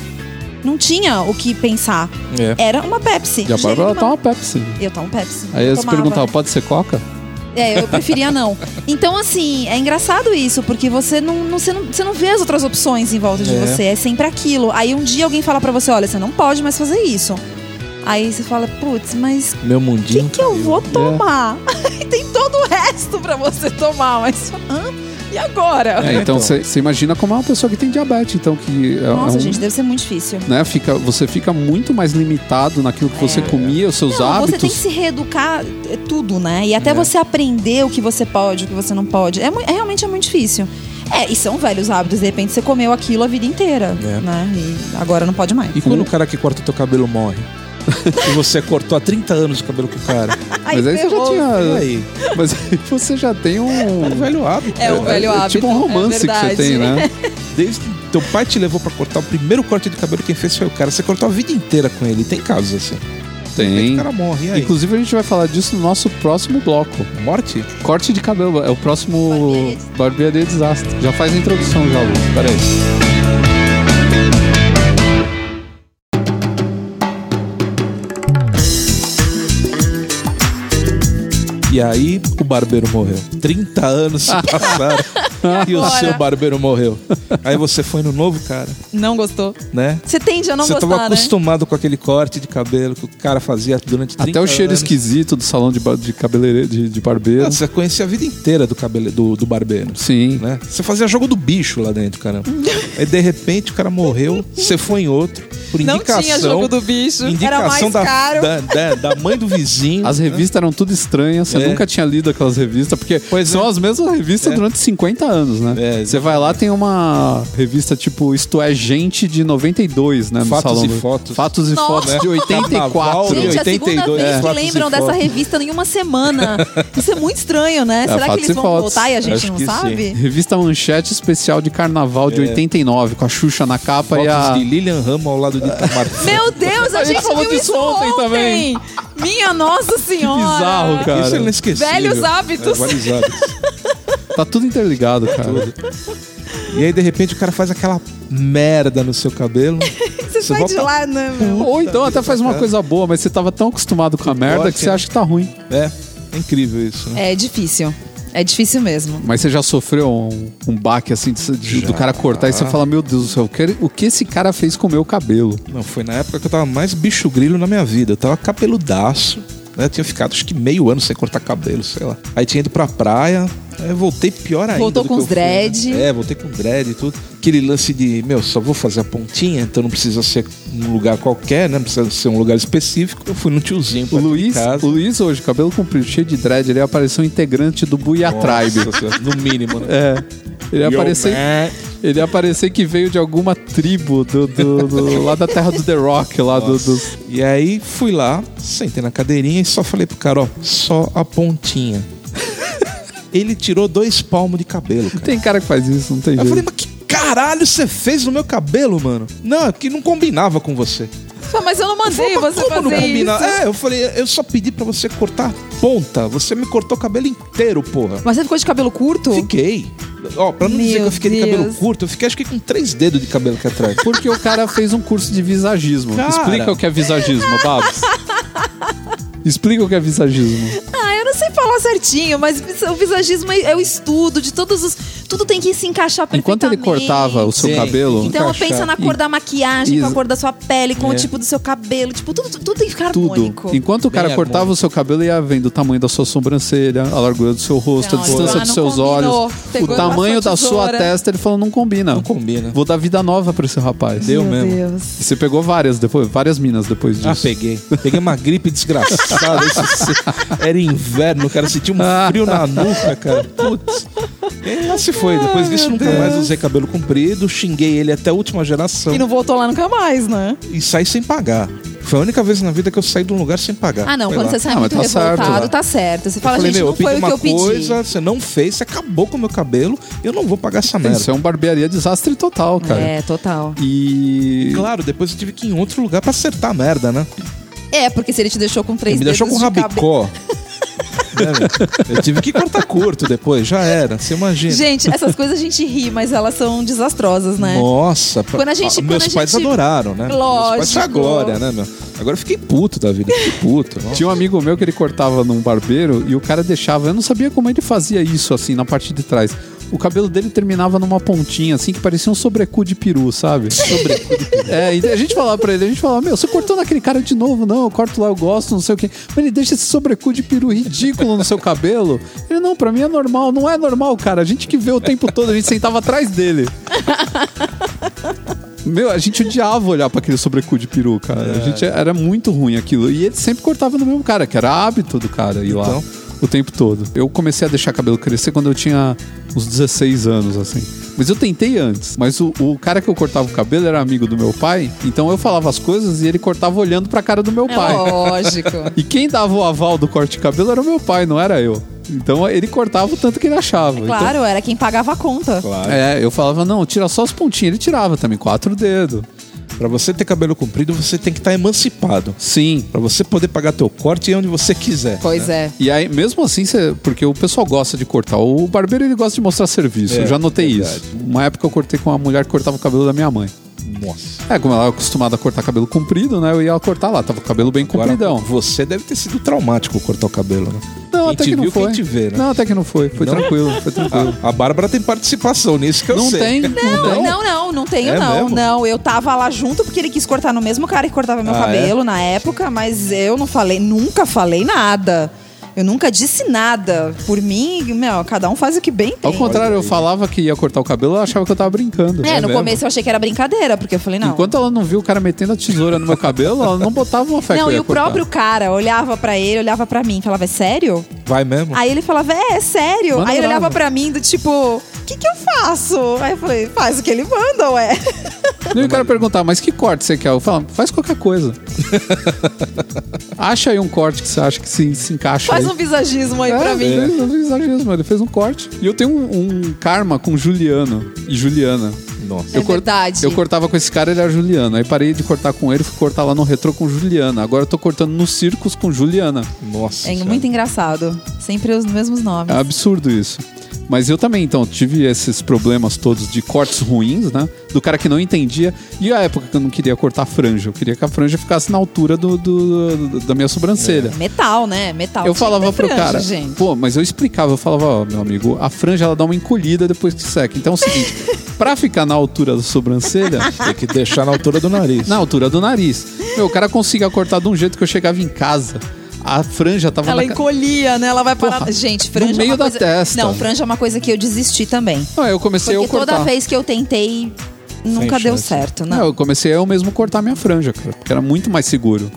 S2: Não tinha o que pensar.
S3: É.
S2: Era uma Pepsi.
S1: E a Bárbara toma Pepsi.
S2: Eu tomo Pepsi.
S1: Aí eles perguntavam, pode ser Coca?
S2: É, eu preferia não. Então, assim, é engraçado isso, porque você não, não- você não, você não vê as outras opções em volta de
S3: É.
S2: você. É sempre aquilo. Aí um dia alguém fala pra você, olha, você não pode mais fazer isso. Aí você fala, putz, mas
S3: Meu
S2: o
S3: mundinho.
S2: que, que eu vou tomar? Aí tem todo o resto pra você tomar, mas hã? E agora?
S1: É, então você imagina como é uma pessoa que tem diabetes, então que é,
S2: Nossa,
S1: é um-
S2: gente, deve ser muito difícil.
S1: né, fica, você fica muito mais limitado naquilo que você comia, os seus
S2: Não,
S1: hábitos.
S2: você tem que se reeducar é, tudo, né? E até
S3: É.
S2: você aprender o que você pode, o que você não pode. É, é realmente é muito difícil. É, e são velhos hábitos. De repente você comeu aquilo a vida inteira,
S3: É.
S2: né? E agora não pode mais.
S3: E quando o cara que corta teu cabelo morre? e você cortou há 30 anos o cabelo com o cara.
S1: Mas aí você já tinha.
S3: aí?
S1: Mas aí você já tem um.
S3: É um velho hábito.
S2: É um velho hábito.
S1: tipo um romance
S2: é
S1: que você tem, né?
S3: Desde que teu pai te levou pra cortar o primeiro corte de cabelo, quem fez foi o cara. Você cortou a vida inteira com ele. Tem casos assim. Aí
S1: Tem.
S3: o cara morre. Aí?
S1: Inclusive a gente vai falar disso no nosso próximo bloco.
S3: Morte?
S1: Corte de cabelo. É o próximo Barbearia Desastre. Já faz a introdução já, Lu. Pera
S3: E aí o barbeiro morreu. 30 anos se passaram e o seu barbeiro morreu. Aí você foi no novo cara,
S2: Não gostou?
S3: né?
S2: Você tende a não
S3: você
S2: gostar,
S3: tava
S2: né?
S3: acostumado com aquele corte de cabelo que o cara fazia durante 30
S1: Até o cheiro
S3: anos.
S1: esquisito do salão de, de cabeleireiro, de, de barbeiro.
S3: Ah, Você conhecia a vida inteira do, cabele... do, do barbeiro.
S1: Sim.
S3: Né? Você fazia jogo do bicho lá dentro, caramba. Aí de repente o cara morreu, você foi em outro, por
S2: Não
S3: indicação.
S2: tinha jogo do bicho,
S3: indicação
S2: era mais
S3: da,
S2: caro.
S3: Da, da, da mãe do vizinho.
S1: As revistas eram tudo estranhas, você
S3: É.
S1: nunca tinha lido aquelas revistas, porque
S3: Pois
S1: são
S3: é.
S1: as mesmas revistas
S3: É.
S1: durante 50 anos, né?
S3: É,
S1: você vai lá, tem uma revista tipo Isto é Gente de 92, né? No
S3: Fatos
S1: salão
S3: e
S1: do-
S3: Fotos.
S1: Fatos e
S2: Nossa.
S1: Fotos de
S3: Carnaval
S1: 84.
S3: de
S2: Gente, é a segunda
S3: 82,
S2: vez
S3: é.
S2: que
S3: e
S2: lembram dessa
S3: fotos.
S2: revista em uma semana. Isso é muito estranho, né? Será que eles vão
S1: fotos.
S2: voltar e a gente
S3: Acho
S2: não
S3: que sim.
S2: sabe?
S1: Revista Manchete Especial de Carnaval de
S3: É.
S1: 89, com a Xuxa na capa
S3: Fotos
S1: e a.
S3: de Lilian Ramos ao lado de Itamar.
S2: Meu Deus, a,
S1: A gente
S2: gente
S1: falou
S2: viu
S1: disso
S2: isso
S1: ontem também.
S2: Minha Nossa Senhora.
S1: bizarro, cara.
S3: Isso é inesquecível.
S2: Velhos hábitos.
S3: É, velhos hábitos.
S1: Tá tudo interligado, cara.
S3: E aí, de repente, o cara faz aquela merda no seu cabelo.
S2: Você sai
S3: volta-
S2: de lá, né, meu?
S1: Ou então até faz uma coisa boa, mas você tava tão acostumado com a merda que você acha que tá ruim.
S3: É, é incrível isso, né?
S2: É difícil. É difícil mesmo.
S1: Mas você já sofreu um, um baque assim de- de- do cara cortar e você fala, meu Deus do céu, o que, o que esse cara fez com o meu cabelo?
S3: Não, foi na época que eu tava mais bicho grilo na minha vida. Eu tava cabeludaço. Né? Eu tinha ficado acho que meio ano sem cortar cabelo, sei lá. Aí tinha ido pra praia. Aí eu voltei pior ainda.
S2: Voltou
S3: do
S2: com
S3: que
S2: os
S3: eu fui, né?
S2: dread.
S3: É, voltei com dread e tudo. Aquele lance de, meu, só vou fazer a pontinha, então não precisa ser num lugar qualquer, né? Não precisa ser um lugar específico. Eu fui no tiozinho
S1: O
S3: perto de
S1: Luiz,
S3: casa.
S1: o Luiz hoje, cabelo comprido, cheio de dread, ele apareceu um integrante do Buia Tribe.
S3: No mínimo, né?
S1: É. Ele ia
S3: Yo,
S1: aparecer,
S3: man.
S1: ele ia aparecer que veio de alguma tribo do, do- do- lá da terra do The Rock, lá do, do-
S3: E aí fui lá, sentei na cadeirinha e só falei pro cara, ó, só a pontinha. Ele tirou dois palmos de cabelo, cara.
S1: Tem cara que faz isso, não tem
S3: Aí eu
S1: jeito.
S3: falei, mas que caralho você fez no meu cabelo, mano? Não, é que não combinava com você.
S2: Só, Mas eu não mandei
S3: Mas
S2: você
S3: como não
S2: fazer
S3: combina?
S2: isso.
S3: É, eu falei, eu só pedi pra você cortar a ponta. Você me cortou o cabelo inteiro, porra.
S2: Mas você ficou de cabelo curto?
S3: Fiquei. Ó, pra não dizer que
S2: Meu
S3: eu fiquei de
S2: Deus.
S3: cabelo curto, eu fiquei acho que com três dedos de cabelo aqui atrás.
S1: Porque o cara fez um curso de visagismo.
S3: Cara.
S1: Explica o que é visagismo, Babs. Explica o que é visagismo.
S2: Ah, eu não sei falar certinho, mas o visagismo é é o estudo de todos os. Tudo tem que se encaixar
S1: Enquanto
S2: perfeitamente.
S1: ele cortava o seu
S3: Sim.
S1: cabelo,
S2: Então
S3: encaixar.
S2: pensa na cor da maquiagem, com a
S1: Isso.
S2: cor da sua pele, com
S3: É.
S2: o tipo do seu cabelo. Tipo, tudo, tudo tem que ficar
S1: tudo.
S2: harmônico.
S1: Enquanto o cara
S3: Bem
S1: cortava
S3: harmônico.
S1: o seu cabelo, ia vendo o tamanho da sua sobrancelha, a largura do seu rosto,
S2: Não,
S1: a distância
S2: ah,
S1: dos seus
S2: combinou.
S1: olhos,
S2: Pegou
S1: o tamanho
S2: a
S1: da sua
S2: tesoura.
S1: testa. Ele falou: não combina.
S3: Não combina.
S1: Vou dar vida nova pra esse rapaz.
S3: Deu
S2: Meu
S3: mesmo.
S2: Deus.
S1: E você pegou várias depois, várias minas depois disso.
S3: Ah, peguei. Peguei uma gripe desgraçada. Isso Era inverno, cara. Sentia um frio na nuca, cara. Putz. Se foi. Depois disso, nunca mais usei cabelo comprido. Xinguei ele até a última geração.
S2: E não voltou lá nunca mais, né?
S3: E saí sem pagar. Foi a única vez na vida que eu saí de um lugar sem pagar.
S2: Ah, não.
S3: Foi
S2: Quando
S3: lá.
S2: você sai
S1: Ah, mas
S2: muito
S1: tá certo,
S2: revoltado,
S1: lá.
S2: tá certo. Você fala,
S3: falei,
S2: gente,
S3: meu,
S2: não
S3: eu pedi
S2: foi o
S3: uma
S2: que eu pedi.
S3: coisa, você não fez, você acabou com o meu cabelo, eu não vou pagar essa merda.
S1: Isso é um barbearia desastre total, cara.
S2: É, total.
S1: E.
S3: Claro, depois eu tive que ir em outro lugar pra acertar a merda, né?
S2: É, porque se ele te deixou com três
S3: Ele me deixou com
S2: dedos de cabelo-
S3: rabicó. Né, eu tive que cortar curto depois, já era, você imagina.
S2: Gente, essas coisas a gente ri, mas elas são desastrosas, né?
S3: Nossa, pra-
S2: Quando a gente-
S3: ah, meus
S2: quando
S3: pais
S2: gente-
S3: adoraram, né? Meus pais a
S2: Lógico.
S3: glória, né, meu? Agora eu fiquei puto da vida, fiquei puto. Nossa.
S1: Tinha um amigo meu que ele cortava num barbeiro e o cara deixava. Eu não sabia como ele fazia isso, assim, na parte de trás. O cabelo dele terminava numa pontinha, assim, que parecia um sobrecu de peru, sabe? Sobrecu de peru. É, e a gente falava pra ele, a gente falava, meu, você cortou naquele cara de novo? Não, eu corto lá, eu gosto, não sei o quê. Mas ele deixa esse sobrecu de peru ridículo no seu cabelo. Ele, não, pra mim é normal. Não é normal, cara. A gente que vê o tempo todo, a gente sentava atrás dele. Meu, a gente odiava olhar pra aquele sobrecu de peru, cara. A gente era muito ruim aquilo. E ele sempre cortava no mesmo cara, que era hábito do cara ir lá
S3: Então?
S1: o tempo todo. Eu comecei a deixar cabelo crescer quando eu tinha uns 16 anos, assim. Mas eu tentei antes. Mas o, o cara que eu cortava o cabelo era amigo do meu pai, então eu falava as coisas e ele cortava olhando pra cara do meu
S2: É
S1: pai.
S2: lógico.
S1: E quem dava o aval do corte de cabelo era o meu pai, não era eu. Então ele cortava o tanto que ele achava. Então,
S2: Claro, era quem pagava a conta.
S3: Claro.
S1: é, eu falava, não, tira só os pontinhos. Ele tirava também, quatro dedos.
S3: Pra você ter cabelo comprido, você tem que estar emancipado.
S1: Sim.
S3: Pra você poder pagar teu corte e onde você quiser.
S2: Pois é.
S1: E aí, mesmo assim, cê- porque o pessoal gosta de cortar. O barbeiro, ele gosta de mostrar serviço.
S3: É,
S1: eu já notei
S3: verdade.
S1: isso. Uma época eu cortei com uma mulher que cortava o cabelo da minha mãe.
S3: Nossa.
S1: É, como ela é acostumada a cortar cabelo comprido, né? Eu ia cortar lá. Tava com o cabelo bem
S3: Agora,
S1: compridão.
S3: você deve ter sido traumático cortar o cabelo, né?
S1: Não,
S3: quem
S1: até que não
S3: viu,
S1: foi.
S3: quem te vê, né?
S1: Não, até que não foi. Foi
S3: Não?
S1: tranquilo, foi tranquilo.
S3: A, a Bárbara tem participação nisso que eu
S1: não
S3: sei.
S1: tem, não,
S2: Não,
S1: tem.
S2: não, não, não tenho
S3: É
S2: não.
S3: mesmo?
S2: Não, eu tava lá junto porque ele quis cortar no mesmo cara que cortava meu
S3: Ah,
S2: cabelo na época, mas eu não falei, nunca falei nada. Eu nunca disse nada. Por mim, meu, cada um faz o que bem tem.
S1: Ao contrário, eu falava que ia cortar o cabelo, ela achava que eu tava brincando.
S2: É, no
S3: mesmo?
S2: começo eu achei que era brincadeira, porque eu falei, não.
S1: Enquanto ela não viu o cara metendo a tesoura no meu cabelo, ela não botava uma fé
S2: Não,
S1: eu
S2: e o
S1: cortar.
S2: próprio cara olhava pra ele, olhava pra mim, falava, é sério?
S3: Vai mesmo?
S2: Aí ele falava, é, é sério.
S1: Manda
S2: Aí ele
S1: brava.
S2: olhava pra mim do tipo, o que que eu faço? Aí eu falei, faz o que ele manda, ué.
S1: E o cara perguntar, mas que corte você quer? Eu falo, faz qualquer coisa. acha aí um corte que você acha que se, se encaixa
S2: Faz
S1: aí.
S2: Um visagismo aí pra
S1: É,
S2: mim.
S1: Ele fez um visagismo, ele fez um corte. E eu tenho um, um karma com Juliano e Juliana.
S3: Nossa.
S2: É
S1: eu
S2: verdade.
S1: Eu cortava com esse cara, ele era Juliano. Aí parei de cortar com ele, fui cortar lá no retrô com Juliana. Agora eu tô cortando nos circos com Juliana.
S3: Nossa.
S2: É
S3: cara.
S2: muito engraçado. Sempre os mesmos nomes.
S1: É absurdo isso. Mas eu também, então, tive esses problemas todos de cortes ruins, né? Do cara que não entendia. E a época que eu não queria cortar a franja. Eu queria que a franja ficasse na altura do, do- do- da minha sobrancelha.
S2: Metal, né? Metal.
S1: Eu falava
S2: ter
S1: pro
S2: franja,
S1: cara,
S2: gente.
S1: pô, mas eu explicava, eu falava, ó, meu amigo, a franja ela dá uma encolhida depois que seca. Então é o seguinte, pra ficar na altura da sobrancelha,
S3: Tem que deixar na altura do nariz.
S1: na altura do nariz. Meu, o cara conseguia cortar de um jeito que eu chegava em casa, a franja tava
S2: Ela
S1: na
S2: encolhia, né? Ela vai parar.
S1: Porra,
S2: Gente, franja
S1: no meio
S2: é uma
S1: da
S2: coisa...
S1: testa.
S2: Não, franja é uma coisa que eu desisti também.
S1: Não, eu comecei
S2: Porque
S1: eu cortar.
S2: toda vez que eu tentei, nunca deu certo,
S1: não. eu comecei eu mesmo cortar minha franja, cara, porque era muito mais seguro.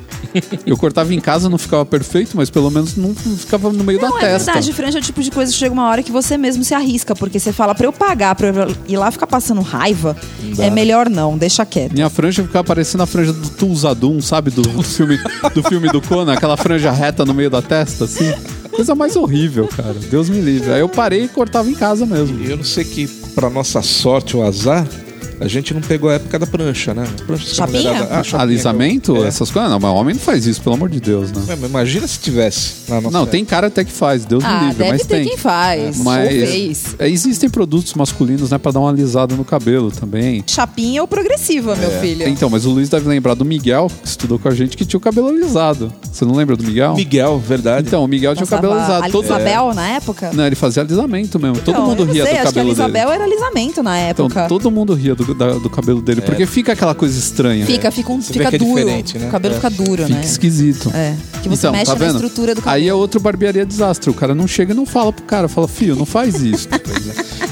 S1: eu cortava em casa, não ficava perfeito, mas pelo menos não ficava no meio
S2: Não,
S1: da
S2: é
S1: testa.
S2: verdade. Franja é o tipo de coisa que chega uma hora que você mesmo se arrisca. Porque você fala, pra eu pagar, pra eu ir lá ficar passando raiva,
S3: dá.
S2: é melhor não, deixa quieto.
S1: Minha franja ficava parecendo a franja do Tulsadum, sabe? Do, do filme, do filme do Conan, aquela franja reta no meio da testa, assim. Coisa mais horrível, cara. Deus me livre. Aí eu parei e cortava em casa mesmo.
S3: E eu não sei que, pra nossa sorte ou azar, A gente não pegou a época da prancha, né? Prancha que
S2: Chapinha?
S3: mulherada- Ah, chapinha,
S1: Alisamento,
S3: É.
S1: essas coisas? Não, mas homem não faz isso, pelo amor de Deus, né?
S3: É, mas imagina se tivesse na nossa
S1: Não,
S3: época.
S1: tem cara até que faz, Deus me
S2: Ah,
S1: livre,
S2: deve
S1: mas
S2: ter
S1: tem.
S2: quem faz.
S1: Mas
S2: Ou fez.
S1: é, existem produtos masculinos, né, pra dar uma alisada no cabelo também.
S2: Chapinha ou progressiva, meu filho.
S1: Então, mas o Luiz deve lembrar do Miguel, que estudou com a gente, que tinha o cabelo alisado. Você não lembra do Miguel?
S3: Miguel, verdade.
S1: Então, o Miguel tinha o cabelo alisado. Todo...
S2: Isabel na época?
S1: Não, ele fazia alisamento mesmo. Todo
S2: Não,
S1: mundo ria
S2: sei,
S1: do
S2: acho que a
S1: cabelo dele.
S2: Isabel era alisamento na
S1: Então,
S2: época.
S1: todo mundo ria do, da- do cabelo dele, porque fica aquela coisa estranha.
S2: Fica, fica, um,
S3: Você vê
S2: fica
S3: que é
S2: duro.
S3: diferente, né?
S2: O cabelo
S3: É.
S2: fica duro,
S1: Fica
S2: né?
S1: esquisito.
S2: É. Que você
S1: Então,
S2: mexe
S1: tá
S2: na
S1: vendo?
S2: estrutura do cabelo.
S1: Aí é outro barbearia desastre. O cara não chega e não fala pro cara. Fala, filho, não faz isso.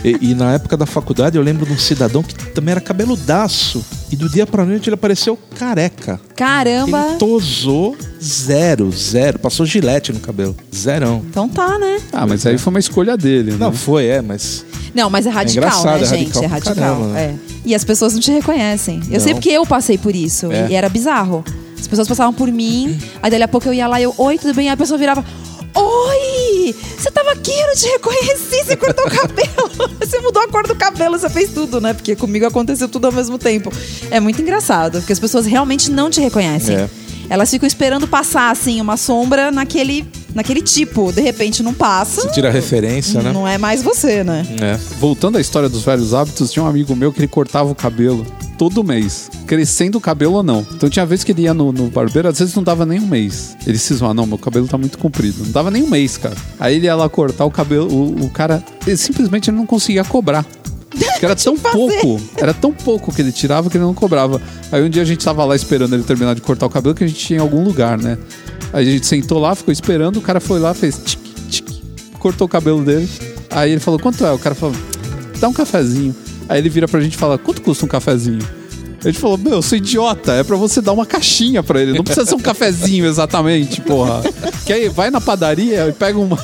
S3: E, e na época da faculdade eu lembro de um cidadão que também era cabeludaço. E do dia pra noite ele apareceu careca.
S2: Caramba!
S3: Ele tosou zero, zero. Passou gilete no cabelo. Zerão.
S2: Então tá, né?
S1: ah, mas aí foi uma escolha dele, né?
S3: Não, foi, é, mas.
S2: Não, mas é radical,
S3: engraçado,
S2: né,
S3: é
S2: gente?
S3: radical
S2: é radical.
S3: caramba, né?
S2: é. E as pessoas não te reconhecem. Eu
S3: Não.
S2: sei porque eu passei por isso.
S3: É.
S2: E era bizarro. As pessoas passavam por mim, aí dali a pouco eu ia lá e eu, oi, tudo bem? Aí a pessoa virava! Você tava aqui, eu não te reconheci, você cortou o cabelo. você mudou a cor do cabelo, você fez tudo, né? Porque comigo aconteceu tudo ao mesmo tempo. É muito engraçado, porque as pessoas realmente não te reconhecem.
S3: É.
S2: Elas ficam esperando passar, assim, uma sombra naquele, naquele tipo. De repente não passa.
S3: Você tira a referência, né?
S2: Não é mais você, né?
S3: É.
S1: Voltando à história dos velhos hábitos, tinha um amigo meu que ele cortava o cabelo todo mês, crescendo o cabelo ou não. Então tinha vez que ele ia no, no barbeiro, às vezes não dava nem um mês. Ele cismava, não, meu cabelo tá muito comprido. Não dava nem um mês, cara. Aí ele ia lá cortar o cabelo, o, o cara, ele simplesmente ele não conseguia cobrar. Porque era tão pouco, era tão pouco que ele tirava que ele não cobrava. Aí um dia a gente tava lá esperando ele terminar de cortar o cabelo, que a gente tinha em algum lugar, né? Aí a gente sentou lá, ficou esperando, o cara foi lá, fez tic, tic, cortou o cabelo dele. Aí ele falou, quanto é? O cara falou, dá um cafezinho. Aí ele vira pra gente e fala, quanto custa um cafezinho? A gente falou, meu, eu sou idiota, é pra você dar uma caixinha pra ele, não precisa ser um cafezinho exatamente, porra. Que aí vai na padaria e pega uma,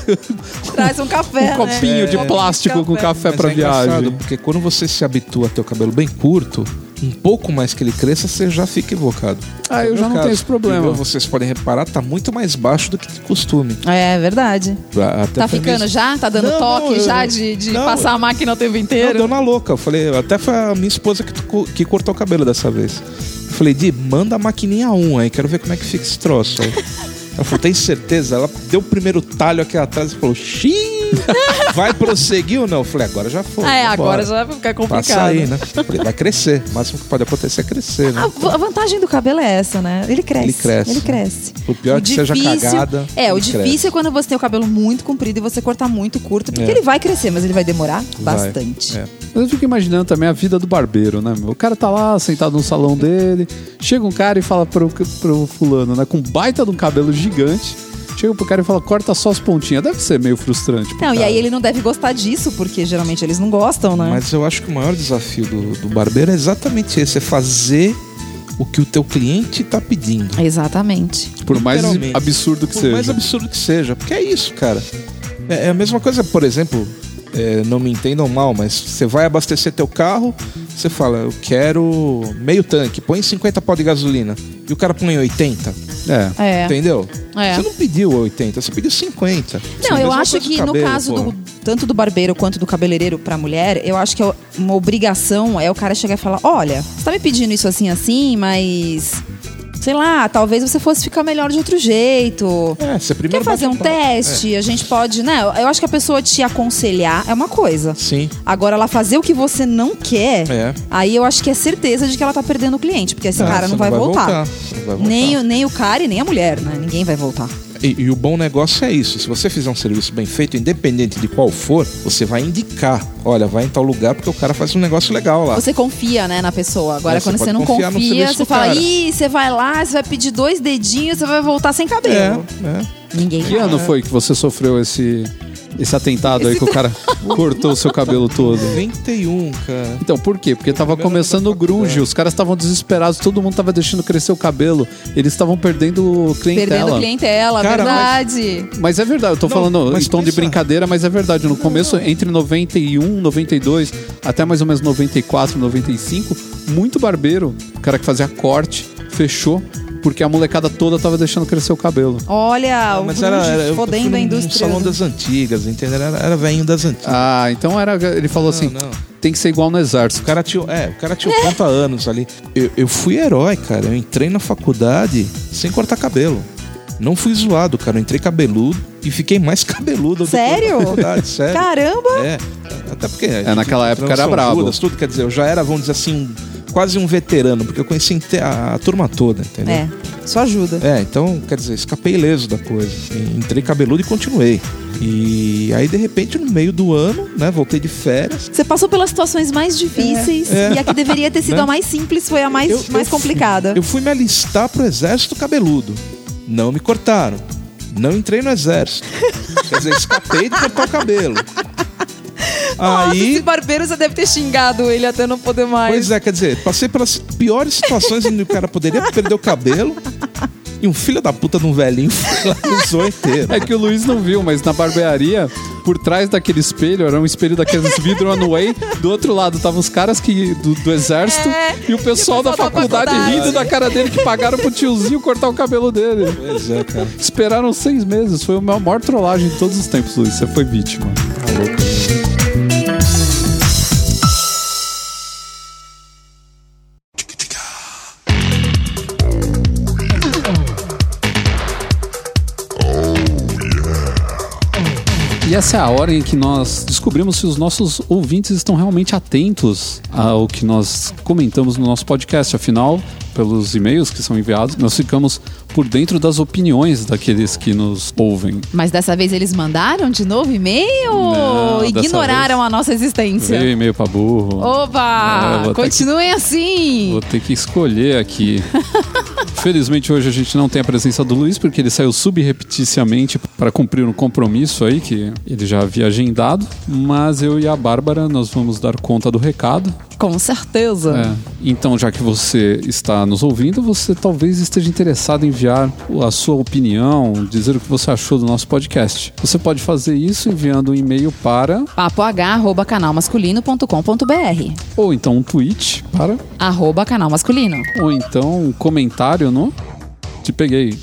S2: Traz um café,
S1: um copinho
S2: né?
S1: de plástico com café
S3: Mas
S1: pra
S3: é
S1: viagem.
S3: porque quando você se habitua a ter o cabelo bem curto, um pouco mais que ele cresça, você já fica evocado.
S1: Ah,
S3: É
S1: eu já não
S3: caso.
S1: tenho esse problema.
S3: Meu, vocês podem reparar, tá muito mais baixo do que de costume.
S2: É verdade.
S3: Até
S2: Tá ficando
S3: mesmo-
S2: já? Tá dando
S3: Não,
S2: toque
S3: não, eu-
S2: já de, de
S3: não,
S2: passar a máquina o tempo
S3: Não,
S2: inteiro?
S3: deu na louca. Eu falei, até foi a minha esposa que, que cortou o cabelo dessa vez. Eu falei, Di, manda a maquininha 1 aí, quero ver como é que fica esse troço. Aí. Ela falou, tem certeza? Ela deu o primeiro talho aqui atrás e falou, xiii, vai prosseguir ou não? Eu falei, agora já foi.
S2: É, agora já vai ficar complicado.
S3: Passa aí, né? Eu falei, vai crescer. O máximo que pode acontecer é crescer, né?
S2: A, a vantagem do cabelo é essa, né? Ele cresce.
S3: Ele cresce.
S2: Ele cresce.
S3: O pior é que seja cagada,
S2: É, o difícil
S3: cresce.
S2: é quando você tem o cabelo muito comprido e você cortar muito curto, porque
S3: É.
S2: ele vai crescer, mas ele vai demorar
S3: Vai.
S2: bastante.
S3: É.
S1: Mas eu fico imaginando também a vida do barbeiro, né? O cara tá lá sentado no salão dele, chega um cara e fala pro, pro fulano, né? Com baita de um cabelo gigante. Chega pro cara e fala, corta só as pontinhas. Deve ser meio frustrante.
S2: Não, e
S1: cara.
S2: aí ele não deve gostar disso, porque geralmente eles não gostam, né?
S3: Mas eu acho que o maior desafio do, do barbeiro é exatamente esse, é fazer o que o teu cliente tá pedindo.
S2: Exatamente.
S1: Por mais absurdo que
S3: Por
S1: seja.
S3: mais absurdo que seja. Porque é isso, cara. É, é a mesma coisa, por exemplo, é, não me entendam mal, mas você vai abastecer teu carro, você fala, eu quero meio tanque, põe 50 pau de gasolina. E o cara põe 80.
S1: É.
S2: É.
S3: Entendeu?
S2: É.
S3: Você não pediu 80, você pediu 50.
S2: Não, eu acho que
S3: do
S2: no
S3: cabelo,
S2: caso do, tanto do barbeiro quanto do cabeleireiro pra mulher, eu acho que é uma obrigação é o cara chegar e falar: olha, você tá me pedindo isso assim, assim, mas. Sei lá, talvez você fosse ficar melhor de outro jeito.
S3: É, você
S2: Quer
S3: primeiro
S2: fazer um teste? A gente pode, né? Eu acho que a pessoa te aconselhar é uma coisa.
S3: É, sim.
S2: Agora, ela fazer o que você não quer,
S3: É.
S2: aí eu acho que é certeza de que ela tá perdendo o cliente, porque esse
S3: Não,
S2: cara
S3: você
S2: não vai, voltar.
S3: Você não vai voltar.
S2: Nem, nem o cara e nem a mulher, né? Ninguém vai voltar.
S3: E, e o bom negócio é isso. Se você fizer um serviço bem feito, independente de qual for, você vai indicar. Olha, vai em tal lugar porque o cara faz um negócio legal lá.
S2: Você confia, né, na pessoa. Agora,
S3: É, você
S2: quando você não confia, você fala,
S3: cara.
S2: ih, você vai lá, você vai pedir dois dedinhos, você vai voltar sem cabelo.
S3: É, é.
S2: Ninguém
S1: Que
S2: vai.
S1: ano foi que você sofreu esse, esse atentado aí que o cara cortou o seu cabelo todo?
S3: 91, cara.
S1: Então, por quê? Porque tava começando o grunge, os caras estavam desesperados, todo mundo tava deixando crescer o cabelo, eles estavam perdendo clientela.
S2: Perdendo clientela,
S3: Cara,
S2: verdade.
S1: Mas é verdade, eu tô
S3: Não,
S1: falando
S3: mas
S1: em tom de
S3: pensa-
S1: brincadeira, mas é verdade. No começo, entre 91, 92, até mais ou menos 94, 95, muito barbeiro, o cara que fazia corte, fechou, porque a molecada toda tava deixando crescer o cabelo.
S2: Olha, o
S3: Mas era, era eu fui
S2: fodendo a
S3: num, num
S2: indústria.
S3: salão das antigas, entendeu? Era, era velhinho das antigas.
S1: Ah, então era. Ele falou assim:
S3: não.
S1: tem que ser igual no
S3: O
S1: exército.
S3: cara tinha, é, o cara tinha 80 anos ali. Eu, eu fui herói, cara. Eu entrei na faculdade sem cortar cabelo. Não fui zoado, cara. Eu entrei cabeludo e fiquei mais cabeludo.
S2: Sério?
S3: sério.
S2: Caramba!
S3: É, até porque. a
S1: É, naquela época era brabo.
S3: Judas, tudo, quer dizer, eu já era, vamos dizer assim, um- quase um veterano, porque eu conheci a, a turma toda, entendeu?
S2: É, só ajuda.
S3: É, então, quer dizer, escapei ileso da coisa. E Entrei cabeludo e continuei. E aí, de repente, no meio do ano, né, voltei de férias.
S2: Você passou pelas situações mais difíceis
S3: É, é.
S2: e a que deveria ter sido
S3: Né?
S2: a mais simples foi a mais,
S3: Eu-
S2: mais
S3: eu
S2: complicada.
S3: Eu fui me alistar pro exército cabeludo. Não me cortaram. Não entrei no exército. Quer dizer, escapei de cortar o cabelo.
S2: Nossa,
S3: Aí,
S2: esse barbeiro você deve ter xingado ele até não poder mais.
S3: pois é, quer dizer, passei pelas piores situações onde o cara poderia perder o cabelo. E um filho da puta de um velhinho foi lá e usou inteiro.
S1: É que o Luiz não viu, mas na barbearia, por trás daquele espelho, era um espelho daqueles vidro one-way. Do outro lado estavam os caras que, do, do exército
S2: É,
S1: e o pessoal da
S2: pessoal da
S1: faculdade,
S2: faculdade.
S1: rindo da cara dele que pagaram pro tiozinho cortar o cabelo dele.
S3: Pois é, cara.
S1: Esperaram seis meses. Foi a maior trollagem de todos os tempos, Luiz. Você foi vítima.
S3: Tá louco.
S1: E essa é a hora em que nós descobrimos se os nossos ouvintes estão realmente atentos ao que nós comentamos no nosso podcast. Afinal, pelos e-mails que são enviados, nós ficamos por dentro das opiniões daqueles que nos ouvem.
S2: Mas dessa vez eles mandaram de novo e-mail
S1: Não,
S2: ignoraram a nossa existência?
S1: Veio e-mail pra burro.
S2: Opa!
S1: É,
S2: continuem assim!
S1: Vou ter que escolher aqui. Felizmente hoje a gente não tem a presença do Luiz porque ele saiu subrepeticiamente para cumprir um compromisso aí que ele já havia agendado, mas eu e a Bárbara nós vamos dar conta do recado.
S2: Com certeza.
S1: É. Então, já que você está nos ouvindo, você talvez esteja interessado em enviar a sua opinião, dizer o que você achou do nosso podcast. Você pode fazer isso enviando um e-mail para
S2: papoh.canalmasculino.com.br
S1: ou então um tweet para
S2: Arroba canal masculino.
S1: ou então um comentário no te peguei.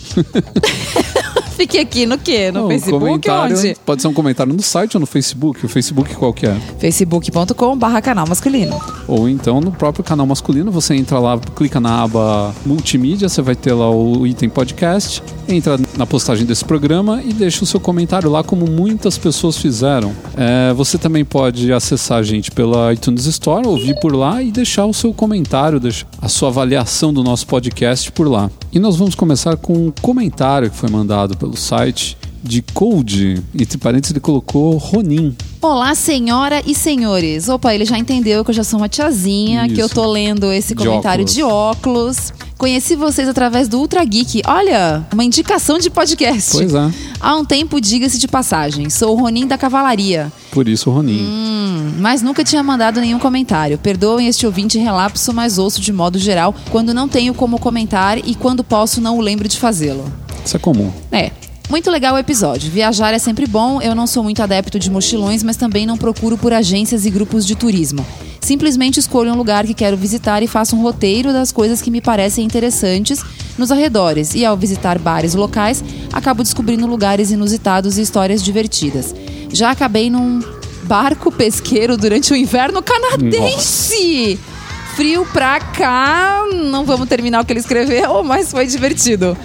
S2: Fique aqui no quê? No
S1: Não,
S2: Facebook onde?
S1: Pode ser um comentário no site ou no Facebook. O Facebook qual que é?
S2: facebook.com barra canal masculino.
S1: Ou então no próprio canal masculino, você entra lá, clica na aba multimídia, você vai ter lá o item podcast, entra na postagem desse programa e deixa o seu comentário lá, como muitas pessoas fizeram. É, você também pode acessar a gente pela iTunes Store, ouvir por lá e deixar o seu comentário, a sua avaliação do nosso podcast por lá. E nós vamos começar com um comentário que foi mandado pelo site de Code. Entre parênteses, ele colocou Ronin.
S2: Olá, senhora e senhores. Opa, ele já entendeu que eu já sou uma tiazinha,
S1: Isso.
S2: que eu tô lendo esse
S1: De
S2: comentário
S1: óculos.
S2: de óculos. Conheci vocês através do Ultra Geek. Olha, uma indicação de podcast.
S1: Pois é,
S2: Há um tempo, diga-se de passagem, sou o Ronin da Cavalaria.
S1: por isso Ronin.
S2: Hum, mas nunca tinha mandado nenhum comentário. Perdoem este ouvinte relapso, mas ouço de modo geral quando não tenho como comentar e quando posso não o lembro de fazê-lo.
S1: Isso é comum.
S2: É. Muito legal o episódio. Viajar é sempre bom. Eu não sou muito adepto de mochilões, mas também não procuro por agências e grupos de turismo. Simplesmente escolho um lugar que quero visitar e faço um roteiro das coisas que me parecem interessantes nos arredores. E ao visitar bares locais, acabo descobrindo lugares inusitados e histórias divertidas. Já acabei num barco pesqueiro durante o inverno canadense. Frio pra cá. Não vamos terminar o que ele escreveu, mas foi divertido.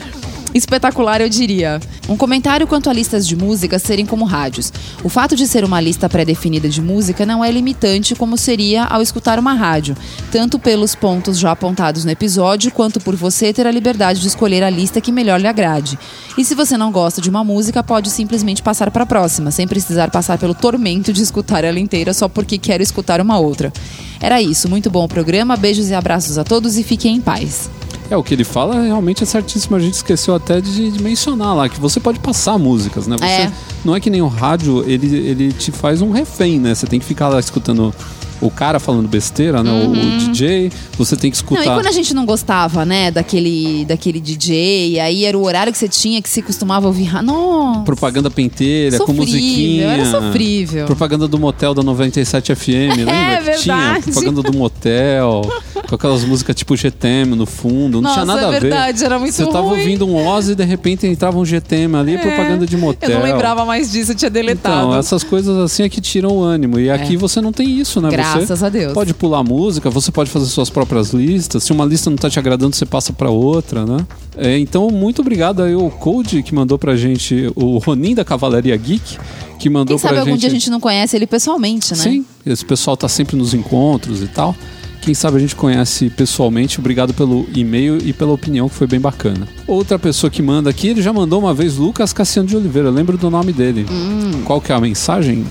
S2: Espetacular, eu diria. Um comentário quanto a listas de música serem como rádios. O fato de ser uma lista pré-definida de música não é limitante como seria ao escutar uma rádio, tanto pelos pontos já apontados no episódio, quanto por você ter a liberdade de escolher a lista que melhor lhe agrade. E se você não gosta de uma música, pode simplesmente passar para a próxima, sem precisar passar pelo tormento de escutar ela inteira só porque quer escutar uma outra. Era isso, muito bom o programa, beijos e abraços a todos e fiquem em paz.
S1: É, o que ele fala realmente é certíssimo. A gente esqueceu até de, de mencionar lá que você pode passar músicas, né? Você,
S2: É.
S1: Não é que nem o rádio, ele, ele te faz um refém, né? Você tem que ficar lá escutando o cara falando besteira, né? O- O, DJ, você tem que
S2: Uhum. Não,
S1: escutar.
S2: e quando a gente não gostava, né, daquele, daquele DJ, aí era o horário que você tinha que se costumava ouvir. Nossa!
S1: Propaganda penteira, com
S2: Sofrível,
S1: musiquinha.
S2: era sofrível.
S1: Propaganda do motel da 97 FM, lembra? que
S2: verdade.
S1: Tinha propaganda do motel. com aquelas músicas tipo GTM no fundo, não
S2: Nossa,
S1: tinha nada
S2: é
S1: a ver.
S2: verdade, era muito
S1: Você tava
S2: ruim.
S1: ouvindo um Ozzy e de repente entrava um GTM ali, propaganda de motel.
S2: É. Eu não lembrava mais disso, eu tinha deletado.
S1: Então, essas coisas assim é que tiram o ânimo. E aqui você não tem isso, né?
S2: É. Graças a Deus.
S1: Pode pular música, você pode fazer suas próprias listas. Se uma lista não tá te agradando, você passa pra outra, né? É, então, muito obrigado aí ao Code que mandou pra gente, o Ronin da Cavalaria Geek, que mandou
S2: Quem sabe
S1: pra
S2: algum
S1: gente.
S2: dia a gente não conhece ele pessoalmente, né?
S1: Sim, esse pessoal tá sempre nos encontros e tal. Quem sabe a gente conhece pessoalmente. Obrigado pelo e-mail e pela opinião, que foi bem bacana. Outra pessoa que manda aqui, ele já mandou uma vez Lucas Cassiano de Oliveira. Eu lembro do nome dele.
S2: Hum.
S1: Qual que é a mensagem?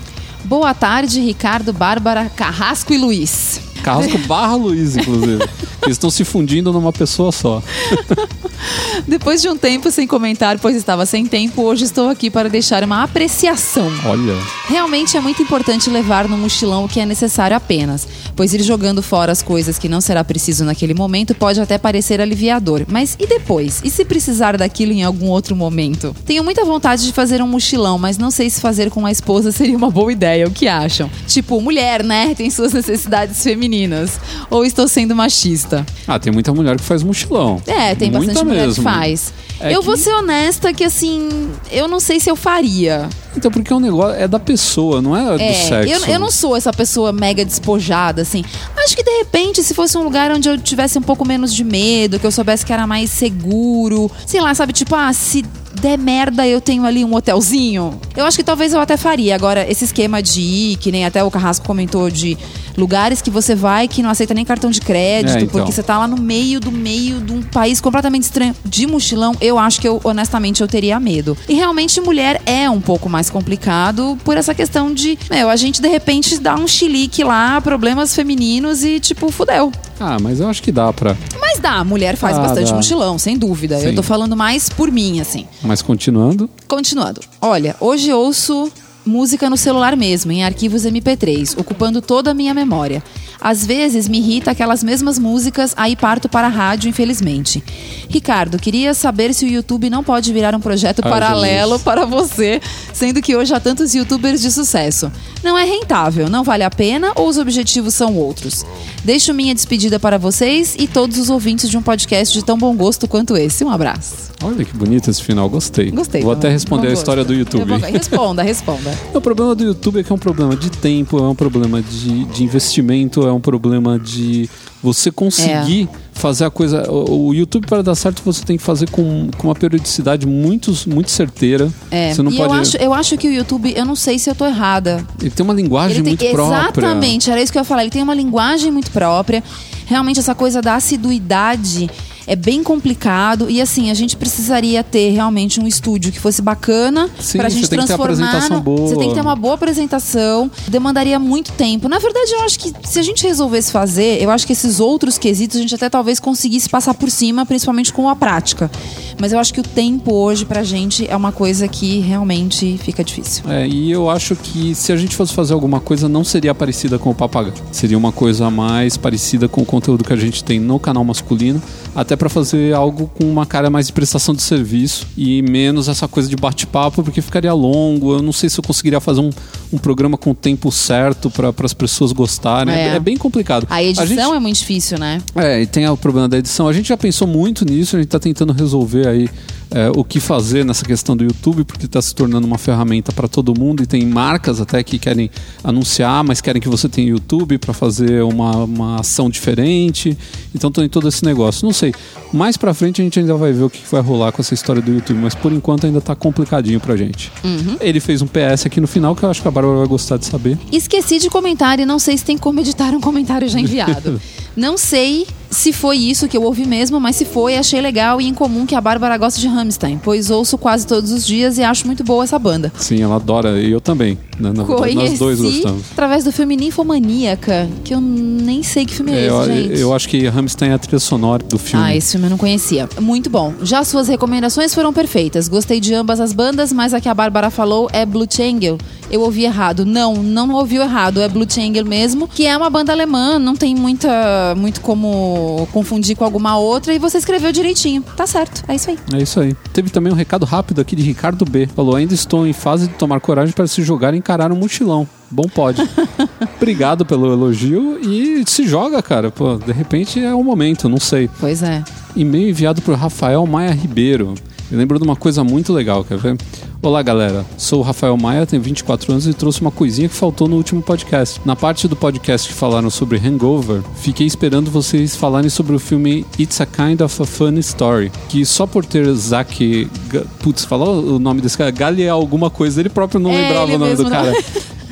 S2: Boa tarde, Ricardo, Bárbara, Carrasco e Luiz.
S1: Carrasco barra Luiz, inclusive. Eles estão se fundindo numa pessoa só.
S2: Depois de um tempo sem comentar, pois estava sem tempo, hoje estou aqui para deixar uma apreciação.
S1: Olha.
S2: Realmente é muito importante levar no mochilão o que é necessário apenas, pois ir jogando fora as coisas que não será preciso naquele momento pode até parecer aliviador. Mas e depois? E se precisar daquilo em algum outro momento? Tenho muita vontade de fazer um mochilão, mas não sei se fazer com a esposa seria uma boa ideia. O que acham? Tipo, mulher, né? Tem suas necessidades femininas. Ou estou sendo machista?
S1: Ah, tem muita mulher que faz mochilão.
S2: É, tem
S1: Muita
S2: bastante mulher
S1: mesmo.
S2: que faz.
S1: É
S2: eu
S1: que-
S2: vou ser honesta que assim, eu não sei se eu faria.
S1: Então, porque o negócio é da pessoa, não é, do
S2: É,
S1: sexo.
S2: eu, eu não sou essa pessoa mega despojada, assim. Acho que de repente, se fosse um lugar onde eu tivesse um pouco menos de medo, que eu soubesse que era mais seguro, sei lá, sabe, tipo, ah, se der merda, eu tenho ali um hotelzinho. Eu acho que talvez eu até faria. Agora, esse esquema de ir, que nem até o Carrasco comentou, de lugares que você vai que não aceita nem cartão de crédito,
S1: É, então.
S2: porque você tá lá no meio do meio de um país completamente estranho de mochilão, eu acho que eu, honestamente, eu teria medo. E realmente, mulher é um pouco mais complicado por essa questão de, meu, a gente de repente dá um chilique lá, problemas femininos e tipo, fudeu.
S1: Ah, mas eu acho que dá pra.
S2: Mas dá, mulher faz
S1: Ah,
S2: bastante
S1: dá.
S2: mochilão, sem dúvida.
S1: Sim.
S2: Eu tô falando mais por mim, assim.
S1: Mas continuando.
S2: Continuando. Olha, hoje ouço música no celular mesmo, em arquivos MP3, ocupando toda a minha memória. Às vezes me irrita aquelas mesmas músicas, aí parto para a rádio, infelizmente. Ricardo, queria saber se o YouTube não pode virar um projeto
S1: Ai,
S2: paralelo
S1: Jesus.
S2: para você, sendo que hoje há tantos youtubers de sucesso. Não é rentável, não vale a pena ou os objetivos são outros? Deixo minha despedida para vocês e todos os ouvintes de um podcast de tão bom gosto quanto esse. Um abraço.
S1: Olha que bonito esse final, gostei.
S2: Gostei.
S1: Vou até responder a história do YouTube.
S2: Vou- Responda, responda.
S1: O problema do YouTube é que é um problema de tempo, é um problema de, de investimento, é um problema de você conseguir fazer a coisa. O, o YouTube, para dar certo, você tem que fazer com, com uma periodicidade muito, muito certeira.
S2: É,
S1: Você não
S2: e
S1: pode.
S2: eu, acho, eu acho que o YouTube, eu não sei se eu tô errada.
S1: Ele tem uma linguagem
S2: Ele
S1: muito
S2: tem,
S1: própria.
S2: exatamente, era isso que eu ia falar. Ele tem uma linguagem muito própria. Realmente, essa coisa da assiduidade é bem complicado. E assim, a gente precisaria ter realmente um estúdio que fosse bacana
S1: Sim,
S2: pra gente transformar. no-. Você tem que ter uma boa apresentação. Demandaria muito tempo. Na verdade, eu acho que se a gente resolvesse fazer, eu acho que esses outros quesitos a gente até talvez conseguisse passar por cima, principalmente com a prática. Mas eu acho que o tempo hoje pra gente é uma coisa que realmente fica difícil.
S1: É, e eu acho que se a gente fosse fazer alguma coisa, não seria parecida com o Papagaio. Seria uma coisa mais parecida com o conteúdo que a gente tem no canal masculino, até pra fazer algo com uma cara mais de prestação de serviço e menos essa coisa de bate-papo, porque ficaria longo. Eu não sei se eu conseguiria fazer um, um programa com o tempo certo para as pessoas gostarem. É.
S2: É.
S1: é bem complicado.
S2: A edição
S1: gente-
S2: é muito difícil, né?
S1: é, e tem o problema da edição. A gente já pensou muito nisso, a gente está tentando resolver aí é, o que fazer nessa questão do YouTube, porque está se tornando uma ferramenta para todo mundo e tem marcas até que querem anunciar, mas querem que você tenha YouTube para fazer uma, uma ação diferente. Então tem todo esse negócio. Não sei. Mais para frente a gente ainda vai ver o que vai rolar com essa história do YouTube, mas por enquanto ainda tá complicadinho pra gente. Ele fez um PS aqui no final que eu acho que a Bárbara vai gostar de saber.
S2: Esqueci de comentar e não sei se tem como editar um comentário já enviado. não sei se foi isso que eu ouvi mesmo, mas se foi, achei legal e incomum que a Bárbara gosta de Rammstein, pois ouço quase todos os dias e acho muito boa essa banda.
S1: Sim, ela adora e eu também. Né? Na verdade, nós dois gostamos.
S2: através do filme Ninfomaníaca, que eu nem sei que filme é,
S1: É,
S2: esse,
S1: eu,
S2: gente.
S1: eu acho que Rammstein é a trilha sonora do filme.
S2: Ah, esse filme eu não conhecia. Muito bom. Já suas recomendações foram perfeitas. Gostei de ambas as bandas, mas a que a Bárbara falou é Blue Triangle. Eu ouvi errado. Não, não ouviu errado. É Blue Triangle mesmo, que é uma banda alemã, não tem muita, muito como confundir com alguma outra e você escreveu direitinho. Tá certo. É isso aí.
S1: É isso aí. Teve também um recado rápido aqui de Ricardo B. Falou: ainda estou em fase de tomar coragem para se jogar em encarar um mochilão. Bom pode. Obrigado pelo elogio e se joga, cara. Pô, de repente é o momento, não sei.
S2: Pois é.
S1: E-mail enviado por Rafael Maia Ribeiro. Me lembro de uma coisa muito legal, quer ver? Olá, galera. Sou o Rafael Maia, tenho 24 anos e trouxe uma coisinha que faltou no último podcast. Na parte do podcast que falaram sobre Hangover, fiquei esperando vocês falarem sobre o filme It's a Kind of a Funny Story, que só por ter Zack... Ga- Putz, falou o nome desse cara? Gali alguma coisa, ele próprio não
S2: É,
S1: lembrava o nome do
S2: não-
S1: cara.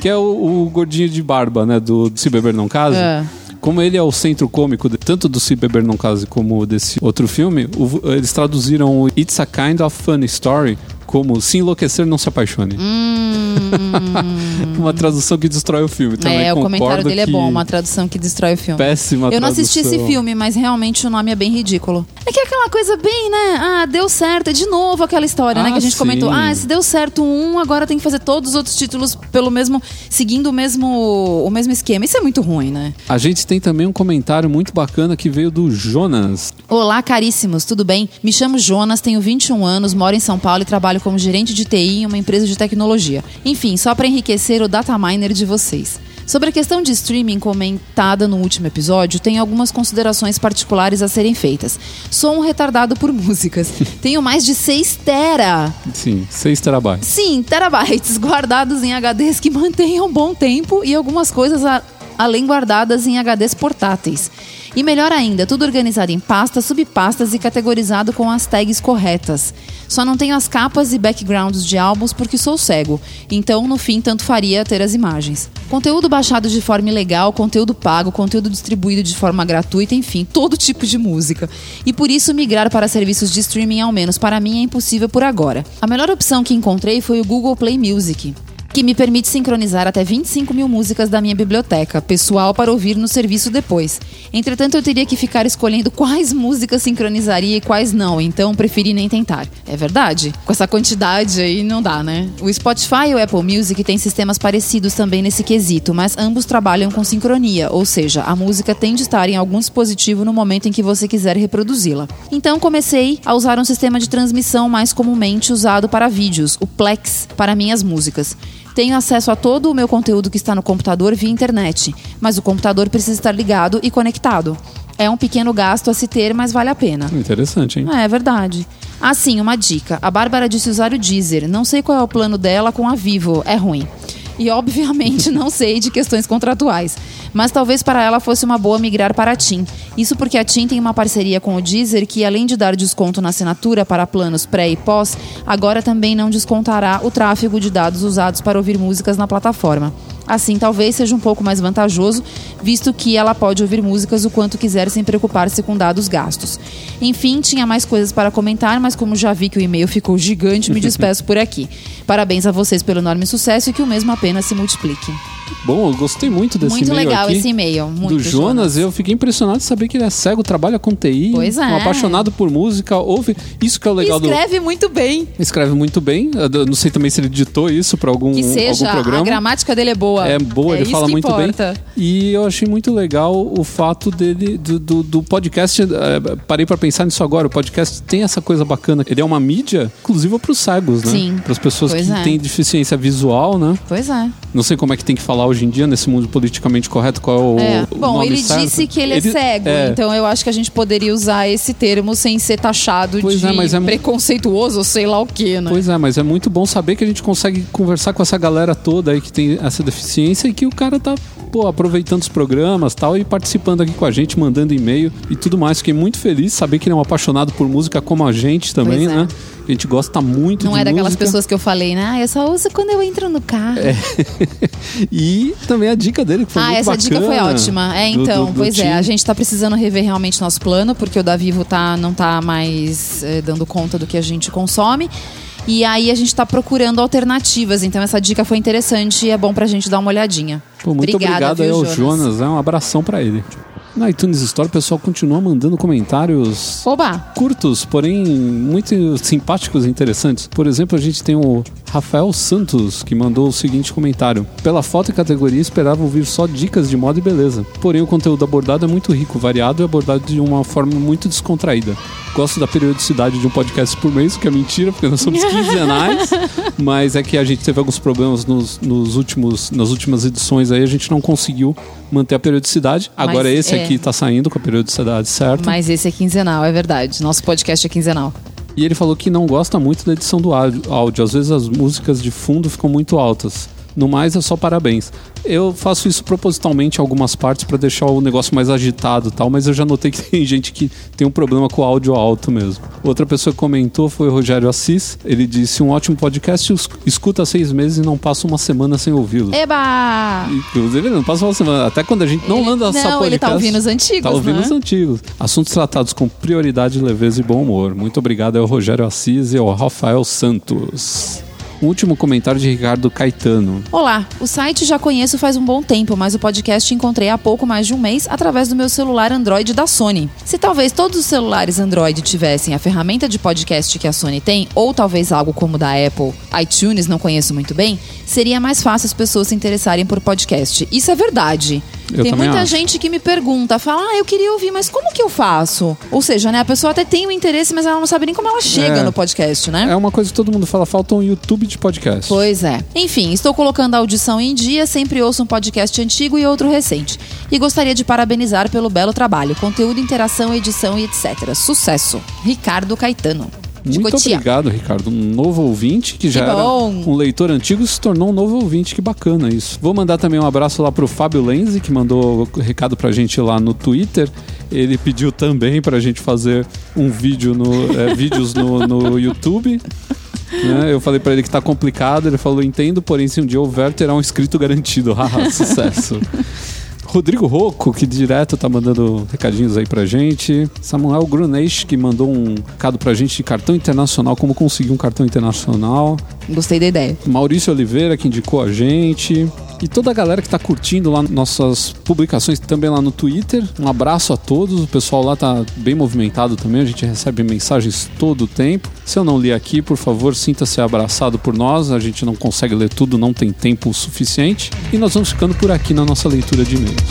S1: que é o, o gordinho de barba, né, do Se Beber Não Casa.
S2: É.
S1: Como ele é o centro cômico de- tanto do Se Beber Não Case como desse outro filme, o- eles traduziram o It's a Kind of Funny Story como Se Enlouquecer Não Se Apaixone. uma tradução que destrói o filme. Também
S2: Hum. é, o comentário dele é bom, uma tradução que destrói o filme.
S1: Péssima
S2: Eu não assisti esse filme, mas realmente o nome é bem ridículo. É que é aquela coisa bem, né? Ah, deu certo. É de novo aquela história, né?
S1: Ah,
S2: Que a gente
S1: sim.
S2: comentou. Ah, se deu certo um, agora tem que fazer todos os outros títulos pelo mesmo. seguindo o mesmo, o mesmo esquema. Isso é muito ruim, né?
S1: A gente tem também um comentário muito bacana que veio do Jonas.
S2: Olá, caríssimos, tudo bem? Me chamo Jonas, tenho 21 anos, moro em São Paulo e trabalho como gerente de TI em uma empresa de tecnologia. Enfim, só para enriquecer o data miner de vocês. Sobre a questão de streaming comentada no último episódio, tenho algumas considerações particulares a serem feitas. Sou um retardado por músicas. Tenho mais de 6 tera
S1: Sim, 6 terabytes.
S2: Sim, terabytes guardados em HDs que mantenham bom tempo e algumas coisas a- além guardadas em HDs portáteis. E melhor ainda, tudo organizado em pastas, subpastas e categorizado com as tags corretas. Só não tenho as capas e backgrounds de álbuns porque sou cego. Então, no fim, tanto faria ter as imagens. Conteúdo baixado de forma ilegal, conteúdo pago, conteúdo distribuído de forma gratuita, enfim, todo tipo de música. E por isso, migrar para serviços de streaming, ao menos para mim, é impossível por agora. A melhor opção que encontrei foi o Google Play Music que me permite sincronizar até 25 mil músicas da minha biblioteca, pessoal para ouvir no serviço depois. Entretanto, eu teria que ficar escolhendo quais músicas sincronizaria e quais não, então preferi nem tentar. É verdade? Com essa quantidade aí não dá, né? O Spotify e o Apple Music têm sistemas parecidos também nesse quesito, mas ambos trabalham com sincronia, ou seja, a música tem de estar em algum dispositivo no momento em que você quiser reproduzi-la. Então comecei a usar um sistema de transmissão mais comumente usado para vídeos, o Plex, para minhas músicas. Tenho acesso a todo o meu conteúdo que está no computador via internet, mas o computador precisa estar ligado e conectado. É um pequeno gasto a se ter, mas vale a pena.
S1: Interessante, hein?
S2: É, é verdade. Ah, sim, uma dica. A Bárbara disse usar o Deezer. Não sei qual é o plano dela com a Vivo. É ruim. E obviamente não sei de questões contratuais. Mas talvez para ela fosse uma boa migrar para a TIM. Isso porque a TIM tem uma parceria com o Deezer que, além de dar desconto na assinatura para planos pré e pós, agora também não descontará o tráfego de dados usados para ouvir músicas na plataforma. Assim, talvez seja um pouco mais vantajoso, visto que ela pode ouvir músicas o quanto quiser sem preocupar-se com dados gastos. Enfim, tinha mais coisas para comentar, mas como já vi que o e-mail ficou gigante, me despeço por aqui. Parabéns a vocês pelo enorme sucesso e que o mesmo apenas se multiplique.
S1: Bom, eu gostei muito desse
S2: Muito
S1: e-mail
S2: legal
S1: aqui.
S2: esse e-mail. Muito,
S1: do Jonas, eu fiquei impressionado de saber que ele é cego, trabalha com TI,
S2: Pois é.
S1: um apaixonado por música, ouve. Isso que é o legal do.
S2: Escreve muito bem.
S1: Escreve muito bem. Eu não sei também se ele ditou isso para algum,
S2: Que seja,
S1: algum
S2: a
S1: programa.
S2: gramática dele é boa.
S1: É boa,
S2: É
S1: ele fala muito
S2: importa.
S1: bem. E eu achei muito legal o fato dele, do, do, do podcast. eh, parei pra pensar nisso agora. O podcast tem essa coisa bacana. Ele é uma mídia exclusiva pros cegos, né?
S2: Sim.
S1: Para as pessoas
S2: Pois
S1: que
S2: é.
S1: têm deficiência visual, né?
S2: Pois é.
S1: Não sei como é que tem que falar hoje em dia nesse mundo politicamente correto qual é o,
S2: É.
S1: o
S2: Bom, ele
S1: certo.
S2: disse que ele é cego,
S1: é.
S2: então eu acho que a gente poderia usar esse termo sem ser taxado
S1: Pois
S2: de
S1: é, mas é
S2: preconceituoso sei lá o que, né?
S1: Pois é, mas é muito bom saber que a gente consegue conversar com essa galera toda aí que tem essa deficiência e que o cara tá, pô, aproveitando os programas tal e participando aqui com a gente, mandando e-mail e tudo mais. Fiquei muito feliz saber que ele é um apaixonado por música como a gente também,
S2: Pois é.
S1: A gente gosta muito
S2: Não
S1: de
S2: é daquelas
S1: música.
S2: pessoas que eu falei, né? Ah, eu só uso quando eu entro no carro.
S1: e também a dica dele, que foi
S2: ah,
S1: muito
S2: essa
S1: bacana.
S2: dica foi ótima. É,
S1: do-
S2: então,
S1: do- do
S2: pois é,
S1: time.
S2: a gente tá precisando rever realmente nosso plano, porque o da Vivo tá, não tá mais eh, dando conta do que a gente consome. E aí a gente tá procurando alternativas. Então essa dica foi interessante e é bom pra gente dar uma olhadinha.
S1: Pô, muito
S2: Obrigada,
S1: obrigado aí
S2: viu,
S1: ao
S2: Jonas?
S1: Jonas, né? Um abração pra ele. Na iTunes Store, o pessoal continua mandando comentários
S2: Oba!
S1: curtos, porém muito simpáticos e interessantes. Por exemplo, a gente tem o Rafael Santos, que mandou o seguinte comentário: Pela foto e categoria, esperava ouvir só dicas de moda e beleza. Porém, o conteúdo abordado é muito rico, variado e abordado de uma forma muito descontraída. Gosto da periodicidade de um podcast por mês, o que é mentira, porque nós somos quinzenais. mas é que a gente teve alguns problemas nos, nos últimos, nas últimas edições aí, a gente não conseguiu manter a periodicidade. Agora
S2: Mas,
S1: esse
S2: é.
S1: aqui tá saindo com a periodicidade certa.
S2: Mas esse é quinzenal, é verdade. Nosso podcast é quinzenal.
S1: E ele falou que não gosta muito da edição do áudio. Às vezes as músicas de fundo ficam muito altas. No mais, é só parabéns. Eu faço isso propositalmente em algumas partes para deixar o negócio mais agitado e tal, mas eu já notei que tem gente que tem um problema com o áudio alto mesmo. Outra pessoa que comentou foi o Rogério Assis. Ele disse: um ótimo podcast, es- escuta seis meses e não passa uma semana sem ouvi-lo.
S2: Eba!
S1: Inclusive, ele não passa uma semana. Até quando a gente não
S2: Ele-
S1: lança essa podcast.
S2: ele tá ouvindo os antigos,
S1: Tá ouvindo
S2: né?
S1: os antigos. Assuntos tratados com prioridade, leveza e bom humor. Muito obrigado ao Rogério Assis e ao Rafael Santos. Último comentário de Ricardo Caetano.
S2: Olá, o site já conheço faz um bom tempo, mas o podcast encontrei há pouco mais de um mês através do meu celular Android da Sony. Se talvez todos os celulares Android tivessem a ferramenta de podcast que a Sony tem, ou talvez algo como da Apple, iTunes, não conheço muito bem, seria mais fácil as pessoas se interessarem por podcast. Isso é verdade.
S1: Eu
S2: tem muita
S1: acho.
S2: gente que me pergunta, fala, ah, eu queria ouvir, mas como que eu faço? Ou seja, né, a pessoa até tem o interesse, mas ela não sabe nem como ela chega
S1: É.
S2: no podcast, né?
S1: É uma coisa que todo mundo fala, falta um YouTube de podcast.
S2: Pois é. Enfim, estou colocando a audição em dia, sempre ouço um podcast antigo e outro recente. E gostaria de parabenizar pelo belo trabalho, conteúdo, interação, edição e etc. Sucesso. Ricardo Caetano. De
S1: Muito
S2: Cotia.
S1: obrigado, Ricardo. Um novo ouvinte que já era um leitor antigo e se tornou um novo ouvinte. Que bacana isso. Vou mandar também um abraço lá pro Fábio Lenzi, que mandou recado pra gente lá no Twitter. Ele pediu também pra gente fazer um vídeo no, é, vídeos no, no YouTube. né? Eu falei pra ele que tá complicado. Ele falou: entendo, porém, se um dia houver, terá um inscrito garantido. Haha, sucesso. Rodrigo Rocco, que direto tá mandando recadinhos aí pra gente. Samuel Gruneix, que mandou um recado pra gente de cartão internacional, como conseguir um cartão internacional.
S2: Gostei da ideia.
S1: Maurício Oliveira, que indicou a gente. E toda a galera que tá curtindo lá nossas publicações também lá no Twitter. Um abraço a todos. O pessoal lá tá bem movimentado também. A gente recebe mensagens todo o tempo. Se eu não li aqui, por favor, sinta-se abraçado por nós. A gente não consegue ler tudo, não tem tempo o suficiente. E nós vamos ficando por aqui na nossa leitura de e-mails.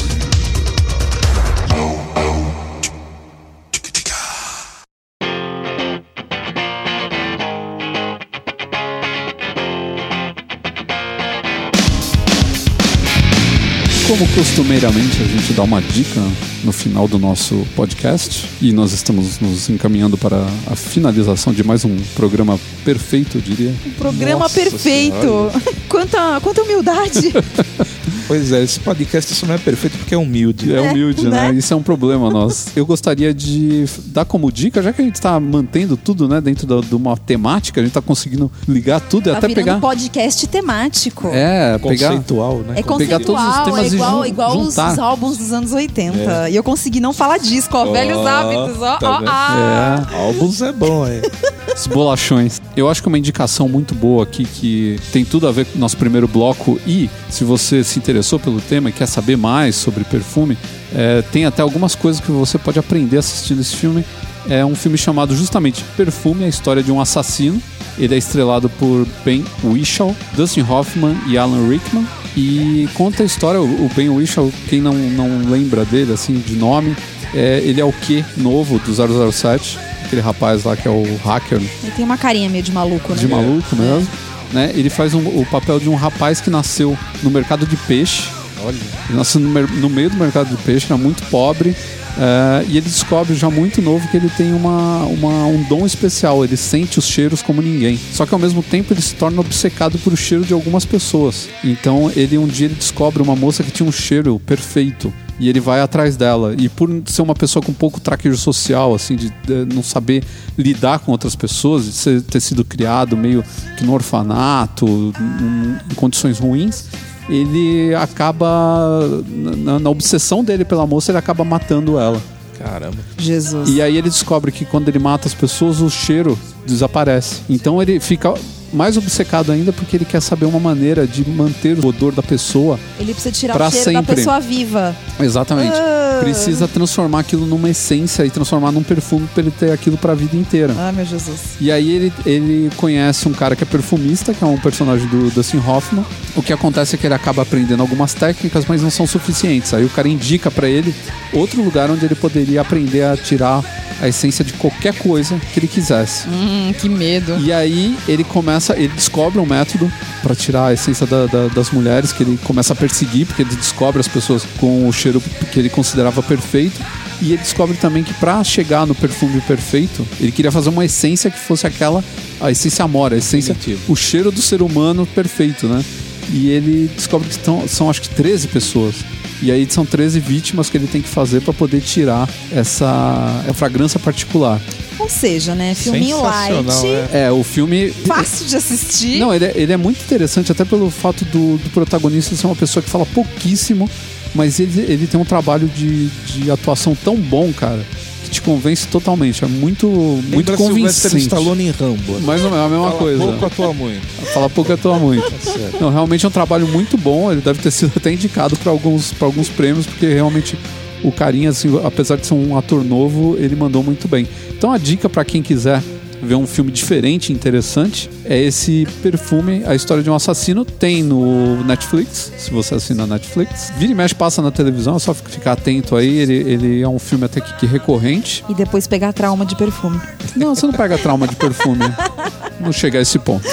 S1: Como costumeiramente a gente dá uma dica no final do nosso podcast e nós estamos nos encaminhando para a finalização de mais um programa perfeito, eu diria.
S2: Programa
S3: Nossa
S2: perfeito.
S3: Senhora.
S2: quanta, quanta humildade.
S3: Pois é, esse podcast só não é perfeito porque é humilde.
S1: É humilde, né?
S2: né?
S1: Isso é um problema nosso. Eu gostaria de dar como dica, já que a gente está mantendo tudo, né, dentro de uma temática, a gente está conseguindo ligar tudo e
S2: tá
S1: até pegar.
S2: podcast temático.
S1: É, pegar.
S3: Conceitual, né?
S2: É
S1: pegar todos os
S2: conceitual,
S1: temas
S2: é
S1: e
S2: igual,
S1: jun-
S2: igual os, álbuns dos anos 80. E eu consegui não falar disco, ó.
S3: Ó,
S2: velhos hábitos, ó,
S3: tá
S2: ó, ah.
S1: É.
S3: Álbuns é bom, é.
S1: Os bolachões. Eu acho que uma indicação muito boa aqui que tem tudo a ver com o nosso primeiro bloco e se você se interessou pelo tema e quer saber mais sobre perfume, é, tem até algumas coisas que você pode aprender assistindo esse filme. É um filme chamado justamente Perfume, a história de um assassino. Ele é estrelado por Ben Whishaw, Dustin Hoffman e Alan Rickman. E conta a história, o Ben Whishaw, quem não, não lembra dele assim de nome, é, ele é o que novo do 007, aquele rapaz lá que é o hacker
S2: Ele tem uma carinha meio de maluco, né?
S1: de maluco mesmo. Né? Ele faz um- o papel de um rapaz que nasceu no mercado de peixe.
S3: Olha.
S1: Ele nasceu no, no meio do mercado de peixe, era muito pobre. eh, e ele descobre já muito novo que ele tem uma, uma- um dom especial. Ele sente os cheiros como ninguém. Só que ao mesmo tempo ele se torna obcecado por o cheiro de algumas pessoas. Então ele um dia ele descobre uma moça que tinha um cheiro perfeito. E ele vai atrás dela. E por ser uma pessoa com pouco traquejo social, assim, de, de não saber lidar com outras pessoas, de ser- ter sido criado meio que no orfanato, em, em condições ruins, ele acaba, na, na obsessão dele pela moça, ele acaba matando ela.
S3: Caramba.
S2: Jesus.
S1: E aí ele descobre que quando ele mata as pessoas, o cheiro desaparece. Então ele fica mais obcecado ainda porque ele quer saber uma maneira de manter o odor da pessoa.
S2: Ele precisa tirar
S1: Pra
S2: o cheiro da
S1: sempre.
S2: pessoa viva.
S1: Exatamente.
S2: Ah.
S1: Precisa transformar aquilo numa essência e transformar num perfume pra ele ter aquilo pra vida inteira.
S2: Ai, meu Jesus.
S1: E aí ele, ele conhece um cara que é perfumista, que é um personagem do Dustin Hoffman. O que acontece é que ele acaba aprendendo algumas técnicas, mas não são suficientes. Aí o cara indica pra ele outro lugar onde ele poderia aprender a tirar a essência de qualquer coisa que ele quisesse.
S2: Hum, que medo.
S1: E aí ele começa, ele descobre um método pra tirar a essência da- da- das mulheres, que ele começa a perseguir, porque ele descobre as pessoas com o cheiro que ele considerava perfeito. E ele descobre também que pra chegar no perfume perfeito, ele queria fazer uma essência que fosse aquela, a essência amora, a essência,
S3: Definitivo.
S1: o cheiro do ser humano perfeito, né? E ele descobre que tão- são acho que 13 pessoas. E aí são 13 vítimas que ele tem que fazer pra poder tirar essa, fragrância particular.
S2: Ou seja, né? Filminho light,
S3: é.
S1: É, o filme
S2: fácil de assistir.
S1: não, ele é, ele é muito interessante, até pelo fato do, do protagonista ser uma pessoa que fala pouquíssimo, mas ele, ele tem um trabalho de, de atuação tão bom, cara, te convence totalmente. É muito, muito
S3: Lembra
S1: convincente.
S3: Stallone em Rambo.
S1: Mais ou menos a mesma
S3: Fala
S1: coisa.
S3: pouco, atua muito.
S1: Fala pouco, atua muito.
S3: certo.
S1: Não, realmente é um trabalho muito bom. Ele deve ter sido até indicado para alguns, pra alguns prêmios, porque realmente o carinha, assim, apesar de ser um ator novo, ele mandou muito bem. Então a dica para quem quiser ver um filme diferente, interessante, é esse perfume, a história de um assassino, tem no Netflix, se você assina Netflix. Vira e mexe passa na televisão, é só ficar atento aí, ele, ele é um filme até que, que recorrente.
S2: E depois pegar trauma de perfume.
S1: Não, você não pega trauma de perfume. não chega a esse ponto.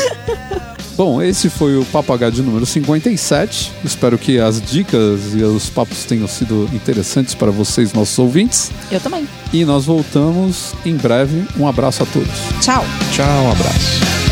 S1: Bom, esse foi o Papagaio de número 57. Espero que as dicas e os papos tenham sido interessantes para vocês, nossos ouvintes.
S2: Eu também.
S1: E nós voltamos em breve. Um abraço a todos.
S2: Tchau.
S3: Tchau, um abraço.